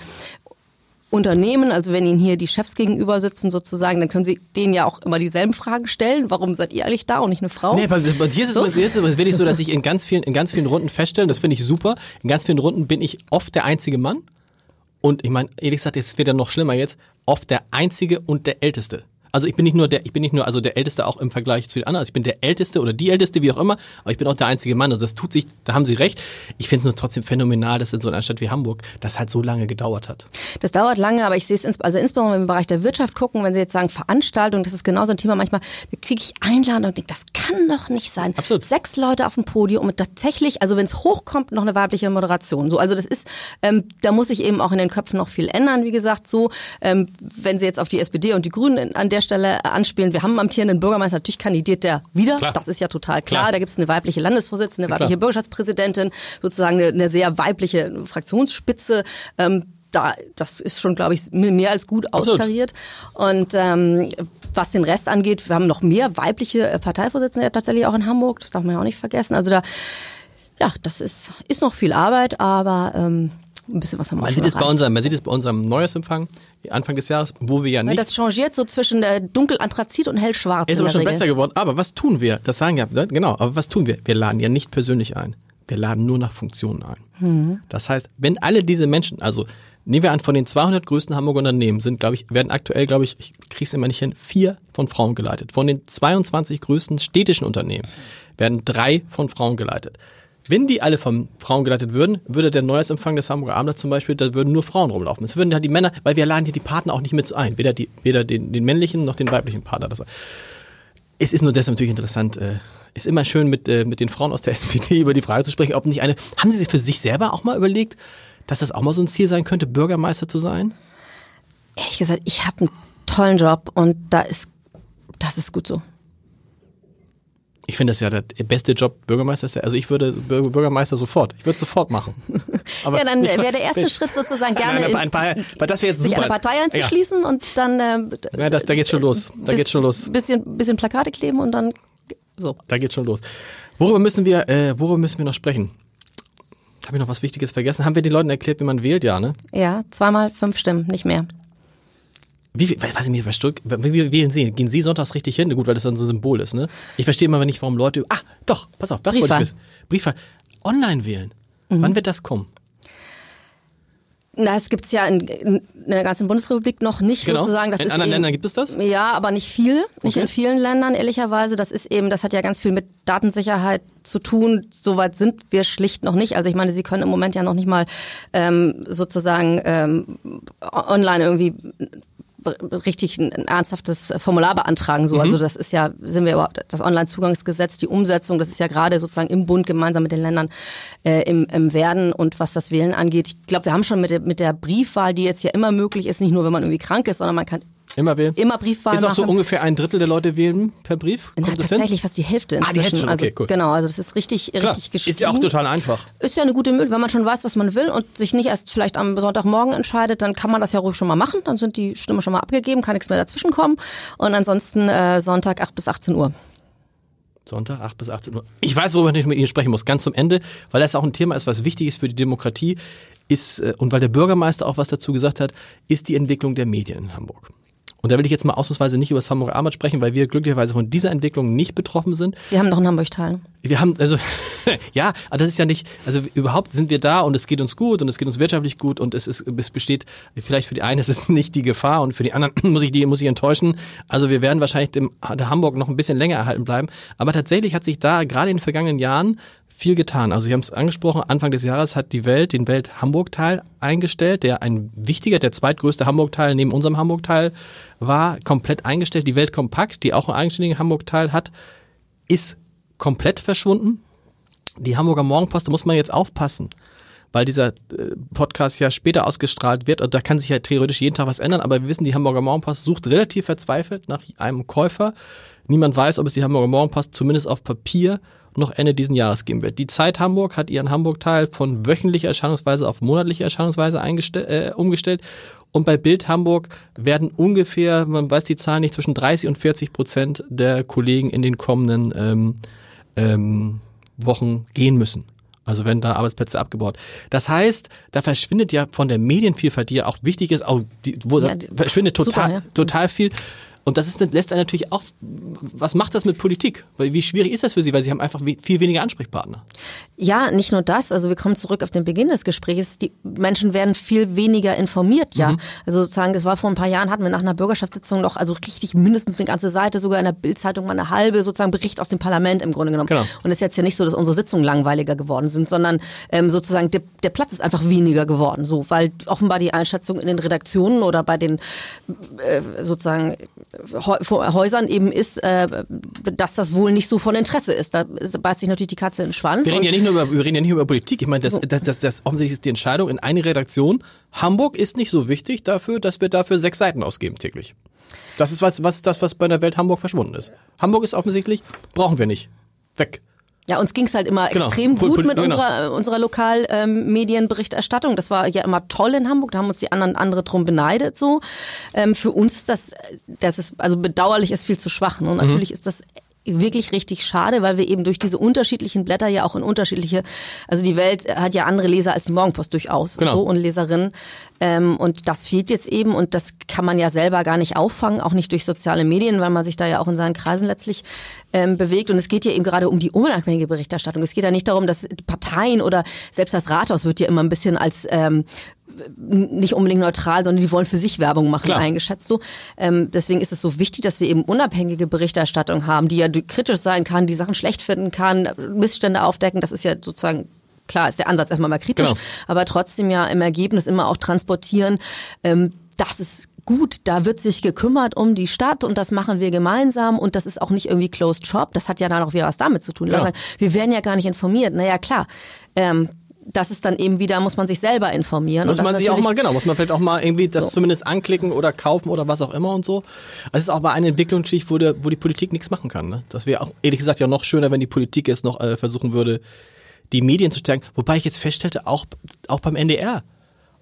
Unternehmen, also wenn Ihnen hier die Chefs gegenüber sitzen sozusagen, dann können Sie denen ja auch immer dieselben Fragen stellen. Warum seid ihr eigentlich da und nicht eine Frau? Nee, aber bei dir ist es, So? wirklich so, dass ich in ganz vielen, in ganz vielen Runden feststelle, das finde ich super, in ganz vielen Runden bin ich oft der einzige Mann. Und ich meine, ehrlich gesagt, es wird ja noch schlimmer jetzt, oft der einzige und der älteste. Also ich bin nicht nur der, ich bin nicht nur also der Älteste auch im Vergleich zu den anderen. Also ich bin der Älteste oder die Älteste, wie auch immer, aber ich bin auch der einzige Mann. Also das tut sich, da haben Sie recht. Ich finde es nur trotzdem phänomenal, dass in so einer Stadt wie Hamburg das halt so lange gedauert hat. Das dauert lange, aber ich sehe es ins, also insbesondere im Bereich der Wirtschaft gucken, wenn Sie jetzt sagen Veranstaltung, das ist genau so ein Thema. Manchmal kriege ich Einladung und denke, das kann doch nicht sein. Absolut. Sechs Leute auf dem Podium und tatsächlich, also wenn es hochkommt, noch eine weibliche Moderation. So, also das ist, ähm, da muss sich eben auch in den Köpfen noch viel ändern. Wie gesagt, so, ähm, wenn Sie jetzt auf die SPD und die Grünen an der Stelle äh, anspielen, wir haben einen amtierenden Bürgermeister, natürlich kandidiert der wieder. Klar. Das ist ja total klar. Klar. Da gibt es eine weibliche Landesvorsitzende, eine weibliche klar. Bürgerschaftspräsidentin, sozusagen eine, eine sehr weibliche Fraktionsspitze. Ähm, da, das ist schon, glaube ich, mehr als gut austariert. Und ähm, was den Rest angeht, wir haben noch mehr weibliche äh, Parteivorsitzende ja tatsächlich auch in Hamburg. Das darf man ja auch nicht vergessen. Also da, ja, das ist, ist noch viel Arbeit, aber ähm, ein bisschen was haben wir Man sieht, es bei unserem, man sieht es bei unserem Neujahrsempfang, Anfang des Jahres, wo wir ja Weil nicht Das changiert so zwischen äh, dunkel-anthrazit und hellschwarz. Ist aber schon Regel. besser geworden. Aber was tun wir? Das sagen ja, ne? genau, aber was tun wir? Wir laden ja nicht persönlich ein. Wir laden nur nach Funktionen ein. Mhm. Das heißt, wenn alle diese Menschen, also nehmen wir an, von den 200 größten Hamburger Unternehmen sind, glaube ich, werden aktuell, glaube ich, ich krieg's immer nicht hin, vier von Frauen geleitet. Von den 22 größten städtischen Unternehmen werden drei von Frauen geleitet. Wenn die alle von Frauen geleitet würden, würde der Neujahrsempfang des Hamburger Abendblatts zum Beispiel, da würden nur Frauen rumlaufen. Es würden ja die Männer, weil wir laden hier die Partner auch nicht mit ein. Weder, die, weder den, den männlichen noch den weiblichen Partner. Das es ist nur deshalb natürlich interessant, äh, ist immer schön mit, äh, mit den Frauen aus der [laughs] SPD über die Frage zu sprechen, ob nicht eine, haben Sie sich für sich selber auch mal überlegt, dass das auch mal so ein Ziel sein könnte, Bürgermeister zu sein? Ehrlich gesagt, ich habe einen tollen Job und da ist, das ist gut so. Ich finde das ja der beste Job, Bürgermeister. Also ich würde Bürgermeister sofort. Ich würde sofort machen. [laughs] Aber ja, dann wäre der erste Schritt sozusagen gerne, nein, ein paar, weil das jetzt sich super. eine Partei einzuschließen ja. und dann. Äh, ja, das, da geht's schon los. Da bis, geht's schon los. Bisschen, bisschen Plakate kleben und dann so. Da geht's schon los. Worüber müssen wir, äh, worüber müssen wir noch sprechen? Habe ich noch was Wichtiges vergessen? Haben wir den Leuten erklärt, wie man wählt, ja, ne? Ja, zweimal fünf Stimmen, nicht mehr. Wie, weiß ich nicht, wie, wie wählen Sie? Gehen Sie sonntags richtig hin? Gut, weil das dann so ein Symbol ist, ne? Ich verstehe immer nicht, warum Leute, ah, doch, pass auf, das wollte ich wissen. Briefwahl. Online wählen. Mhm. Wann wird das kommen? Na, es gibt's ja in, in der ganzen Bundesrepublik noch nicht genau. sozusagen. Das in anderen eben, Ländern gibt es das? Ja, aber nicht viel, nicht okay. in vielen Ländern ehrlicherweise. Das ist eben, das hat ja ganz viel mit Datensicherheit zu tun. Soweit sind wir schlicht noch nicht. Also ich meine, Sie können im Moment ja noch nicht mal ähm, sozusagen ähm, online irgendwie richtig ein ernsthaftes Formular beantragen. So, mhm. also das ist ja, sind wir überhaupt das Onlinezugangsgesetz, die Umsetzung, das ist ja gerade sozusagen im Bund gemeinsam mit den Ländern äh, im, im Werden und was das Wählen angeht. Ich glaube, wir haben schon mit der, mit der Briefwahl, die jetzt ja immer möglich ist, nicht nur, wenn man irgendwie krank ist, sondern man kann Immer wählen? Immer Briefwahl Ist auch so ungefähr ein Drittel der Leute wählen per Brief? Kommt Na, das tatsächlich hin? fast die Hälfte inzwischen. Ah, die Hälfte schon, okay, also, cool. Genau, also das ist richtig, Klar, richtig gestiegen. Ist ja auch total einfach. Ist ja eine gute Möglichkeit, wenn man schon weiß, was man will und sich nicht erst vielleicht am Sonntagmorgen entscheidet, dann kann man das ja ruhig schon mal machen. Dann sind die Stimmen schon mal abgegeben, kann nichts mehr dazwischen kommen. Und ansonsten äh, Sonntag 8 bis 18 Uhr. Sonntag, 8 bis 18 Uhr. Ich weiß, worüber ich mit Ihnen sprechen muss, ganz zum Ende, weil das auch ein Thema ist, was wichtig ist für die Demokratie, ist, äh, und weil der Bürgermeister auch was dazu gesagt hat, ist die Entwicklung der Medien in Hamburg. Und da will ich jetzt mal ausnahmsweise nicht über das Hamburger Armband sprechen, weil wir glücklicherweise von dieser Entwicklung nicht betroffen sind. Sie haben doch einen Hamburg-Teil. Wir haben, also, [laughs] ja, aber das ist ja nicht, also überhaupt sind wir da und es geht uns gut und es geht uns wirtschaftlich gut und es ist, es besteht, vielleicht für die einen ist es nicht die Gefahr und für die anderen [clears throat] muss ich die, muss ich enttäuschen. Also wir werden wahrscheinlich dem, der Hamburg noch ein bisschen länger erhalten bleiben. Aber tatsächlich hat sich da gerade in den vergangenen Jahren viel getan. Also Sie haben es angesprochen, Anfang des Jahres hat die Welt den Welt-Hamburg-Teil eingestellt, der ein wichtiger, der zweitgrößte Hamburg-Teil neben unserem Hamburg-Teil war, komplett eingestellt. Die Welt Kompakt, die auch einen eigenständigen Hamburg-Teil hat, ist komplett verschwunden. Die Hamburger Morgenpost, da muss man jetzt aufpassen, weil dieser äh, Podcast ja später ausgestrahlt wird und da kann sich ja theoretisch jeden Tag was ändern, aber wir wissen, die Hamburger Morgenpost sucht relativ verzweifelt nach einem Käufer. Niemand weiß, ob es die Hamburger Morgenpost zumindest auf Papier noch Ende diesen Jahres geben wird. Die Zeit Hamburg hat ihren Hamburg-Teil von wöchentlicher Erscheinungsweise auf monatliche Erscheinungsweise äh, umgestellt. Und bei Bild Hamburg werden ungefähr, man weiß die Zahl nicht, zwischen 30 und 40 Prozent der Kollegen in den kommenden ähm, ähm, Wochen gehen müssen. Also wenn da Arbeitsplätze abgebaut. Das heißt, da verschwindet ja von der Medienvielfalt, die ja auch wichtig ist, auch die, wo ja, verschwindet total, super, ja. total viel. Und das ist, lässt einen natürlich auch, was macht das mit Politik? Weil wie schwierig ist das für Sie? Weil Sie haben einfach viel weniger Ansprechpartner. Ja, nicht nur das. Also wir kommen zurück auf den Beginn des Gesprächs. Die Menschen werden viel weniger informiert, ja. Mhm. Also sozusagen, das war vor ein paar Jahren, hatten wir nach einer Bürgerschaftssitzung noch, also richtig mindestens eine ganze Seite, sogar in der Bildzeitung mal eine halbe, sozusagen Bericht aus dem Parlament im Grunde genommen. Genau. Und es ist jetzt ja nicht so, dass unsere Sitzungen langweiliger geworden sind, sondern ähm, sozusagen der, der Platz ist einfach weniger geworden, so, weil offenbar die Einschätzung in den Redaktionen oder bei den äh, sozusagen Häusern eben ist, äh, dass das wohl nicht so von Interesse ist. Da beißt sich natürlich die Katze in den Schwanz. Wir reden ja nicht nur über, wir reden ja nicht über Politik. Ich meine, das, das, das, das offensichtlich ist die Entscheidung in eine Redaktion. Hamburg ist nicht so wichtig dafür, dass wir dafür sechs Seiten ausgeben täglich. Das ist was, was das, was bei der Welt Hamburg verschwunden ist. Hamburg ist offensichtlich, brauchen wir nicht. Weg. Ja, uns ging's halt immer genau. extrem gut mit genau. unserer, unserer Lokalmedienberichterstattung. Ähm, das war ja immer toll in Hamburg. Da haben uns die anderen andere drum beneidet. So ähm, für uns ist das, das ist also bedauerlich ist viel zu schwach. Ne? Und mhm. natürlich ist das wirklich richtig schade, weil wir eben durch diese unterschiedlichen Blätter ja auch in unterschiedliche, also die Welt hat ja andere Leser als die Morgenpost durchaus genau. so und Leserinnen. Ähm, und das fehlt jetzt eben und das kann man ja selber gar nicht auffangen, auch nicht durch soziale Medien, weil man sich da ja auch in seinen Kreisen letztlich ähm, bewegt. Und es geht ja eben gerade um die unabhängige Berichterstattung. Es geht ja nicht darum, dass Parteien oder selbst das Rathaus wird ja immer ein bisschen als ähm, nicht unbedingt neutral, sondern die wollen für sich Werbung machen, Klar. eingeschätzt so. Ähm, deswegen ist es so wichtig, dass wir eben unabhängige Berichterstattung haben, die ja kritisch sein kann, die Sachen schlecht finden kann, Missstände aufdecken. Das ist ja sozusagen klar, ist der Ansatz erstmal mal kritisch, genau. aber trotzdem ja im Ergebnis immer auch transportieren. Ähm, das ist gut, da wird sich gekümmert um die Stadt und das machen wir gemeinsam und das ist auch nicht irgendwie closed shop. Das hat ja dann auch wieder was damit zu tun. Genau. Wir werden ja gar nicht informiert. Naja, klar. Ähm, das ist dann eben wieder, muss man sich selber informieren. Muss man sich auch mal, genau, muss man vielleicht auch mal irgendwie das so. zumindest anklicken oder kaufen oder was auch immer und so. Es ist auch mal eine Entwicklung natürlich, wo, der, wo die Politik nichts machen kann. Ne? Das wäre auch ehrlich gesagt ja noch schöner, wenn die Politik jetzt noch äh, versuchen würde, die Medien zu stärken. Wobei ich jetzt feststellte, auch, auch beim NDR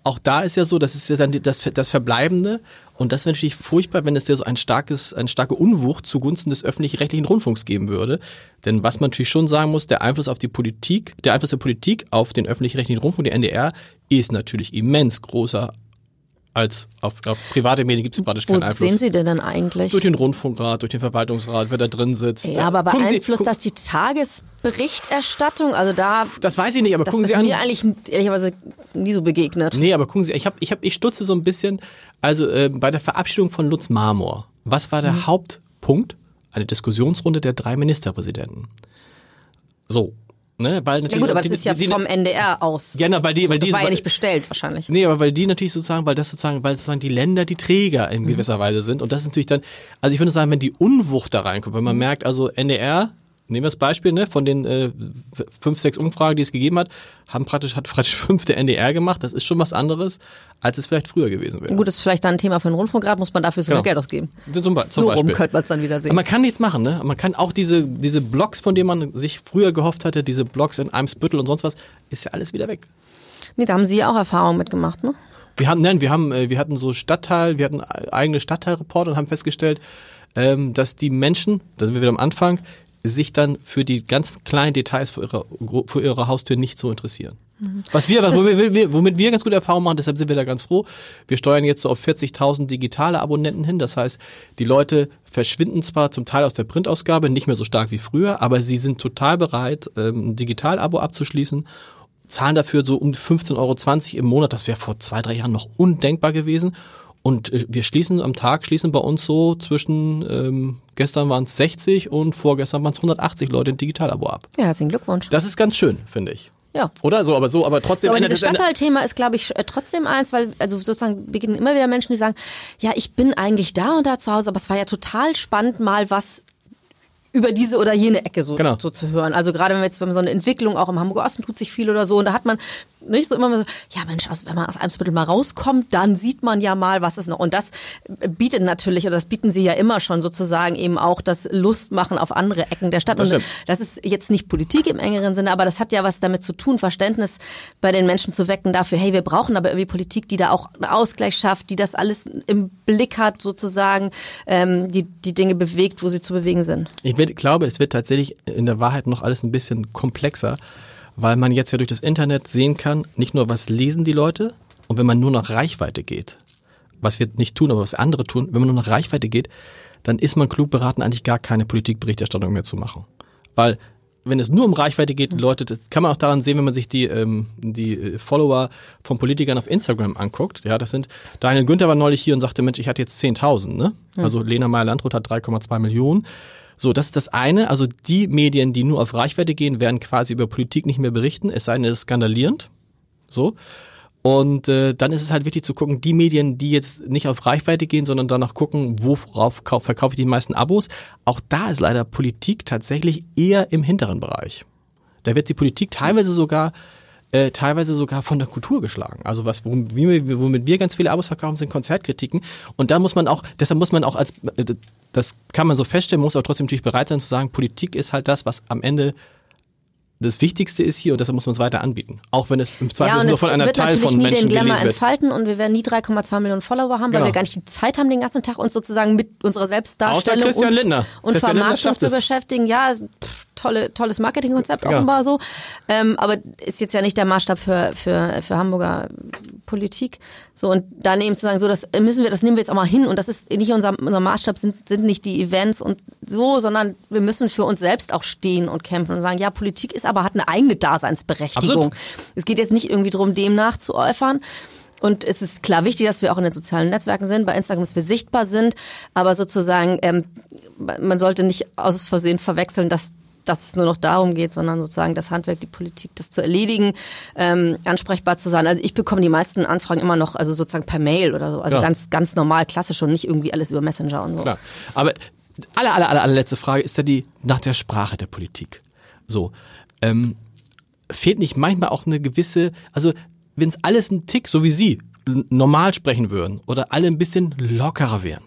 auch da ist ja so, das ist ja dann das, das Verbleibende. Und das wäre natürlich furchtbar, wenn es ja so ein starkes, eine starke Unwucht zugunsten des öffentlich-rechtlichen Rundfunks geben würde. Denn was man natürlich schon sagen muss, der Einfluss auf die Politik, der Einfluss der Politik auf den öffentlich-rechtlichen Rundfunk, der NDR, ist natürlich immens großer als auf, auf private Medien gibt es praktisch keinen Einfluss. Wo sehen Sie denn dann eigentlich? Durch den Rundfunkrat, durch den Verwaltungsrat, wer da drin sitzt. Ja, aber beeinflusst Sie, das die Tagesberichterstattung? Also da. Das weiß ich nicht, aber das gucken Sie ist an. mir eigentlich ehrlicherweise nie so begegnet. Nee, aber gucken Sie, ich hab, ich hab, ich stutze so ein bisschen. Also äh, bei der Verabschiedung von Lutz Marmor, was war der mhm. Hauptpunkt? Eine Diskussionsrunde der drei Ministerpräsidenten. So, Ne, weil natürlich ja gut, aber das ist ja die, vom NDR aus. Ja, na, weil die, weil das die, war ja nicht bestellt wahrscheinlich. Nee, aber weil die natürlich sozusagen, weil das sozusagen, weil sozusagen die Länder die Träger in mhm. gewisser Weise sind und das ist natürlich dann, also ich würde sagen, wenn die Unwucht da reinkommt, wenn man mhm. merkt, also NDR Nehmen wir das Beispiel, ne, von den äh, fünf, sechs Umfragen, die es gegeben hat, haben praktisch, hat praktisch [laughs] fünf der NDR gemacht. Das ist schon was anderes, als es vielleicht früher gewesen wäre. Gut, das ist vielleicht dann ein Thema für einen Rundfunkrat, muss man dafür so genau. Geld ausgeben. Zum, zum so rum könnte man es dann wieder sehen. Aber man kann nichts machen, ne? Man kann auch diese, diese Blogs, von denen man sich früher gehofft hatte, diese Blogs in Eimsbüttel und sonst was, ist ja alles wieder weg. Nee, da haben Sie ja auch Erfahrungen mitgemacht, ne? Wir haben, nein, wir haben, äh, wir hatten so Stadtteil, wir hatten eigene Stadtteilreporter und haben festgestellt, ähm, dass die Menschen, da sind wir wieder am Anfang, sich dann für die ganz kleinen Details vor ihrer, vor ihrer Haustür nicht so interessieren. Was wir, womit wir, womit wir ganz gute Erfahrungen machen, deshalb sind wir da ganz froh. Wir steuern jetzt so auf 40.000 digitale Abonnenten hin. Das heißt, die Leute verschwinden zwar zum Teil aus der Printausgabe, nicht mehr so stark wie früher, aber sie sind total bereit, ähm, ein Digital-Abo abzuschließen zahlen dafür so um 15,20 Euro im Monat. Das wäre vor zwei, drei Jahren noch undenkbar gewesen. Und äh, wir schließen am Tag, schließen bei uns so zwischen, ähm, gestern waren es 60 und vorgestern waren es 180 Leute ein Digitalabo ab. Ja, herzlichen Glückwunsch. Das ist ganz schön, finde ich. Ja. Oder so, aber so, aber trotzdem. So, aber dieses Stadtteilthema ist, glaube ich, trotzdem eins, weil, also sozusagen beginnen immer wieder Menschen, die sagen, ja, ich bin eigentlich da und da zu Hause, aber es war ja total spannend, mal was über diese oder jene Ecke so, genau. so zu hören. Also gerade wenn wir jetzt wenn so eine Entwicklung auch im Hamburger Osten tut sich viel oder so und da hat man nicht so immer so, ja Mensch, also wenn man aus Eimsbüttel mal rauskommt, dann sieht man ja mal, was ist noch. Und das bietet natürlich, oder das bieten sie ja immer schon sozusagen eben auch das Lustmachen auf andere Ecken der Stadt. Das und das ist jetzt nicht Politik im engeren Sinne, aber das hat ja was damit zu tun, Verständnis bei den Menschen zu wecken dafür, hey, wir brauchen aber irgendwie Politik, die da auch einen Ausgleich schafft, die das alles im Blick hat sozusagen, ähm, die die Dinge bewegt, wo sie zu bewegen sind. Ich glaube, es wird tatsächlich in der Wahrheit noch alles ein bisschen komplexer weil man jetzt ja durch das Internet sehen kann, nicht nur was lesen die Leute und wenn man nur nach Reichweite geht, was wir nicht tun, aber was andere tun, wenn man nur nach Reichweite geht, dann ist man klug beraten, eigentlich gar keine Politikberichterstattung mehr zu machen. Weil wenn es nur um Reichweite geht, Leute, das kann man auch daran sehen, wenn man sich die, ähm, die äh, Follower von Politikern auf Instagram anguckt. Ja, das sind, Daniel Günther war neulich hier und sagte, Mensch, ich hatte jetzt 10.000, ne? Also Lena Meyer-Landrut hat 3,2 Millionen. So, das ist das eine. Also die Medien, die nur auf Reichweite gehen, werden quasi über Politik nicht mehr berichten, es sei denn, es ist skandalierend. So. Und äh, dann ist es halt wichtig zu gucken, die Medien, die jetzt nicht auf Reichweite gehen, sondern danach gucken, worauf verkaufe ich die meisten Abos. Auch da ist leider Politik tatsächlich eher im hinteren Bereich. Da wird die Politik teilweise sogar äh, teilweise sogar von der Kultur geschlagen. Also was, womit wir, womit wir ganz viele Abos verkaufen, sind Konzertkritiken. Und da muss man auch, deshalb muss man auch als, äh, das kann man so feststellen, muss aber trotzdem natürlich bereit sein zu sagen, Politik ist halt das, was am Ende das Wichtigste ist hier und deshalb muss man es weiter anbieten. Auch wenn es im Zweifel ja, nur von einer Teil von Menschen wird natürlich nie den Glamour entfalten und wir werden nie 3,2 Millionen Follower haben, genau. weil wir gar nicht die Zeit haben, den ganzen Tag uns sozusagen mit unserer Selbstdarstellung und, und Vermarktung zu beschäftigen. Ja, pff, tolle, tolles Marketingkonzept ja. offenbar so. Ähm, aber ist jetzt ja nicht der Maßstab für, für, für Hamburger Politik. So, und dann eben zu sagen, so, das müssen wir, das nehmen wir jetzt auch mal hin. Und das ist nicht unser, unser Maßstab, sind, sind nicht die Events und so, sondern wir müssen für uns selbst auch stehen und kämpfen und sagen, ja, Politik ist aber, hat eine eigene Daseinsberechtigung. Absolut. Es geht jetzt nicht irgendwie darum, dem nachzuäufern. Und es ist klar wichtig, dass wir auch in den sozialen Netzwerken sind, bei Instagram, dass wir sichtbar sind. Aber sozusagen, ähm, man sollte nicht aus Versehen verwechseln, dass dass es nur noch darum geht, sondern sozusagen das Handwerk, die Politik, das zu erledigen, ähm, ansprechbar zu sein. Also ich bekomme die meisten Anfragen immer noch, also sozusagen per Mail oder so, also ja. ganz ganz normal, klassisch und nicht irgendwie alles über Messenger und so. Klar, aber aller aller aller allerletzte Frage ist ja die nach der Sprache der Politik. So, ähm, fehlt nicht manchmal auch eine gewisse, also wenn es alles ein Tick, so wie Sie, normal sprechen würden oder alle ein bisschen lockerer wären.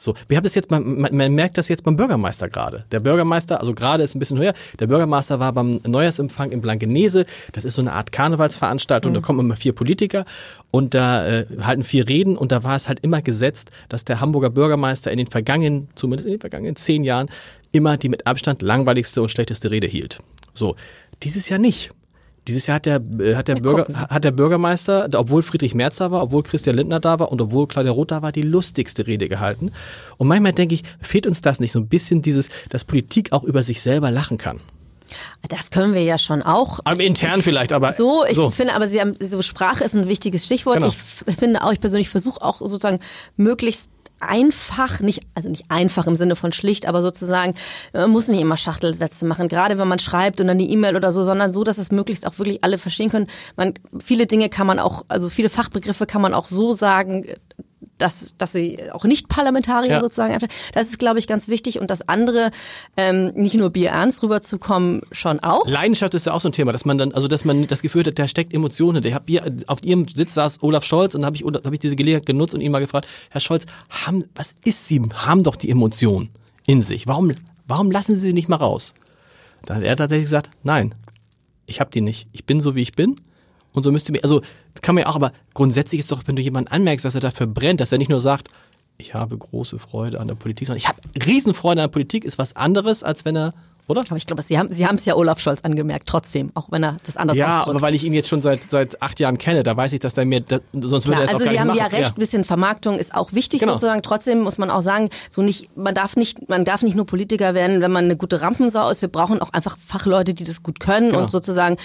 So, wir haben das jetzt, man, man merkt das jetzt beim Bürgermeister gerade. Der Bürgermeister, also gerade ist ein bisschen höher, der Bürgermeister war beim Neujahrsempfang in Blankenese. Das ist so eine Art Karnevalsveranstaltung, mhm. da kommen immer vier Politiker und da äh, halten vier Reden und da war es halt immer gesetzt, dass der Hamburger Bürgermeister in den vergangenen, zumindest in den vergangenen zehn Jahren, immer die mit Abstand langweiligste und schlechteste Rede hielt. So, dieses Jahr nicht. Dieses Jahr hat der, äh, hat der, ja, Bürger, hat der Bürgermeister, obwohl Friedrich Merz da war, obwohl Christian Lindner da war und obwohl Claudia Roth da war, die lustigste Rede gehalten. Und manchmal denke ich, fehlt uns das nicht so ein bisschen dieses, dass Politik auch über sich selber lachen kann. Das können wir ja schon auch. Aber intern vielleicht, aber. So, ich so. finde, aber Sie haben, so Sprache ist ein wichtiges Stichwort. Genau. Ich finde auch, ich persönlich versuche auch sozusagen möglichst einfach, nicht, also nicht einfach im Sinne von schlicht, aber sozusagen, man muss nicht immer Schachtelsätze machen, gerade wenn man schreibt und dann die E-Mail oder so, sondern so, dass es möglichst auch wirklich alle verstehen können. Man, viele Dinge kann man auch, also viele Fachbegriffe kann man auch so sagen, dass, dass sie auch nicht Parlamentarier ja. sozusagen einfach. Das ist, glaube ich, ganz wichtig. Und das andere, ähm, nicht nur bierernst rüberzukommen, schon auch. Leidenschaft ist ja auch so ein Thema, dass man dann, also dass man das Gefühl hat, da steckt Emotionen. Ich hab hier, auf ihrem Sitz saß Olaf Scholz und habe ich, hab ich diese Gelegenheit genutzt und ihn mal gefragt, Herr Scholz, haben, was ist Sie? Haben doch die Emotionen in sich. Warum, warum lassen Sie sie nicht mal raus? Dann hat er tatsächlich gesagt, nein, ich habe die nicht. Ich bin so, wie ich bin und so müsste mir, also kann man ja auch, aber grundsätzlich ist doch, wenn du jemanden anmerkst, dass er dafür brennt, dass er nicht nur sagt, ich habe große Freude an der Politik, sondern ich habe Riesenfreude an der Politik, ist was anderes, als wenn er oder? Aber ich glaube, Sie haben Sie haben es ja Olaf Scholz angemerkt, trotzdem, auch wenn er das anders Ja, ausdrückt. aber weil ich ihn jetzt schon seit seit acht Jahren kenne, da weiß ich, dass der mir, das, sonst würde er es also auch gar Sie haben machen. ja recht, ein bisschen Vermarktung ist auch wichtig genau. sozusagen. Trotzdem muss man auch sagen, so nicht, man darf nicht, man darf nicht nur Politiker werden, wenn man eine gute Rampensau ist. Wir brauchen auch einfach Fachleute, die das gut können genau. und sozusagen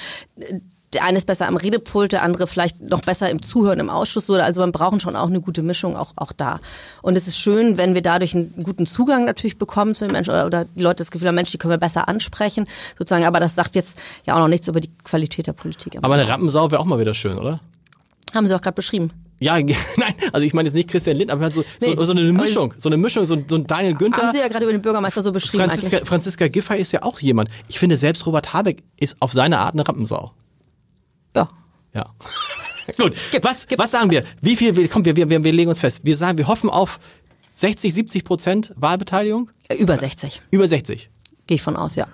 der eine ist besser am Redepult, der andere vielleicht noch besser im Zuhören im Ausschuss. Oder also man braucht schon auch eine gute Mischung auch, auch da. Und es ist schön, wenn wir dadurch einen guten Zugang natürlich bekommen zu den Menschen oder, oder die Leute das Gefühl haben, Mensch, die können wir besser ansprechen, sozusagen. Aber das sagt jetzt ja auch noch nichts über die Qualität der Politik. Aber eine Rampensau wäre auch mal wieder schön, oder? Haben Sie auch gerade beschrieben. Ja, [laughs] nein, also ich meine jetzt nicht Christian Lind, aber halt so, nee, so, so eine Mischung, so eine Mischung, so, so ein Daniel Günther. Haben Sie ja gerade über den Bürgermeister so beschrieben. Franziska, Franziska Giffey ist ja auch jemand. Ich finde selbst Robert Habeck ist auf seine Art eine Rampensau. Ja. [laughs] Gut. Gibt's, was, gibt's was sagen wir? Wie viel, komm, wir, wir, wir legen uns fest. Wir sagen, wir hoffen auf 60, 70 Prozent Wahlbeteiligung? Über 60. Über 60. Gehe ich von aus, ja.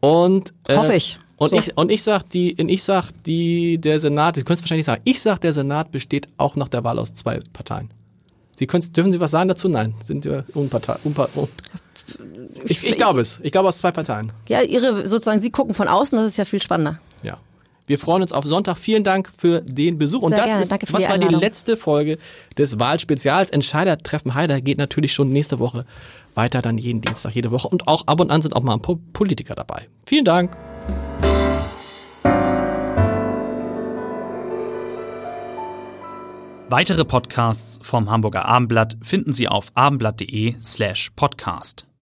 Und, äh, Hoffe ich. Und so. ich, und ich sag die, und ich sag die, der Senat, Sie können es wahrscheinlich sagen, ich sag, der Senat besteht auch nach der Wahl aus zwei Parteien. Sie können, dürfen Sie was sagen dazu? Nein, sind wir Unpartei, Unpa, un, ich, ich glaube es. Ich glaube aus zwei Parteien. Ja, Ihre, sozusagen, Sie gucken von außen, das ist ja viel spannender. Ja. Wir freuen uns auf Sonntag. Vielen Dank für den Besuch. Sehr und das gerne. ist, Danke für was die war die letzte Folge des Wahlspezials. Entscheider-Treffen Heider geht natürlich schon nächste Woche weiter, dann jeden Dienstag, jede Woche. Und auch ab und an sind auch mal ein paar Politiker dabei. Vielen Dank. Weitere Podcasts vom Hamburger Abendblatt finden Sie auf abendblatt.de slash podcast.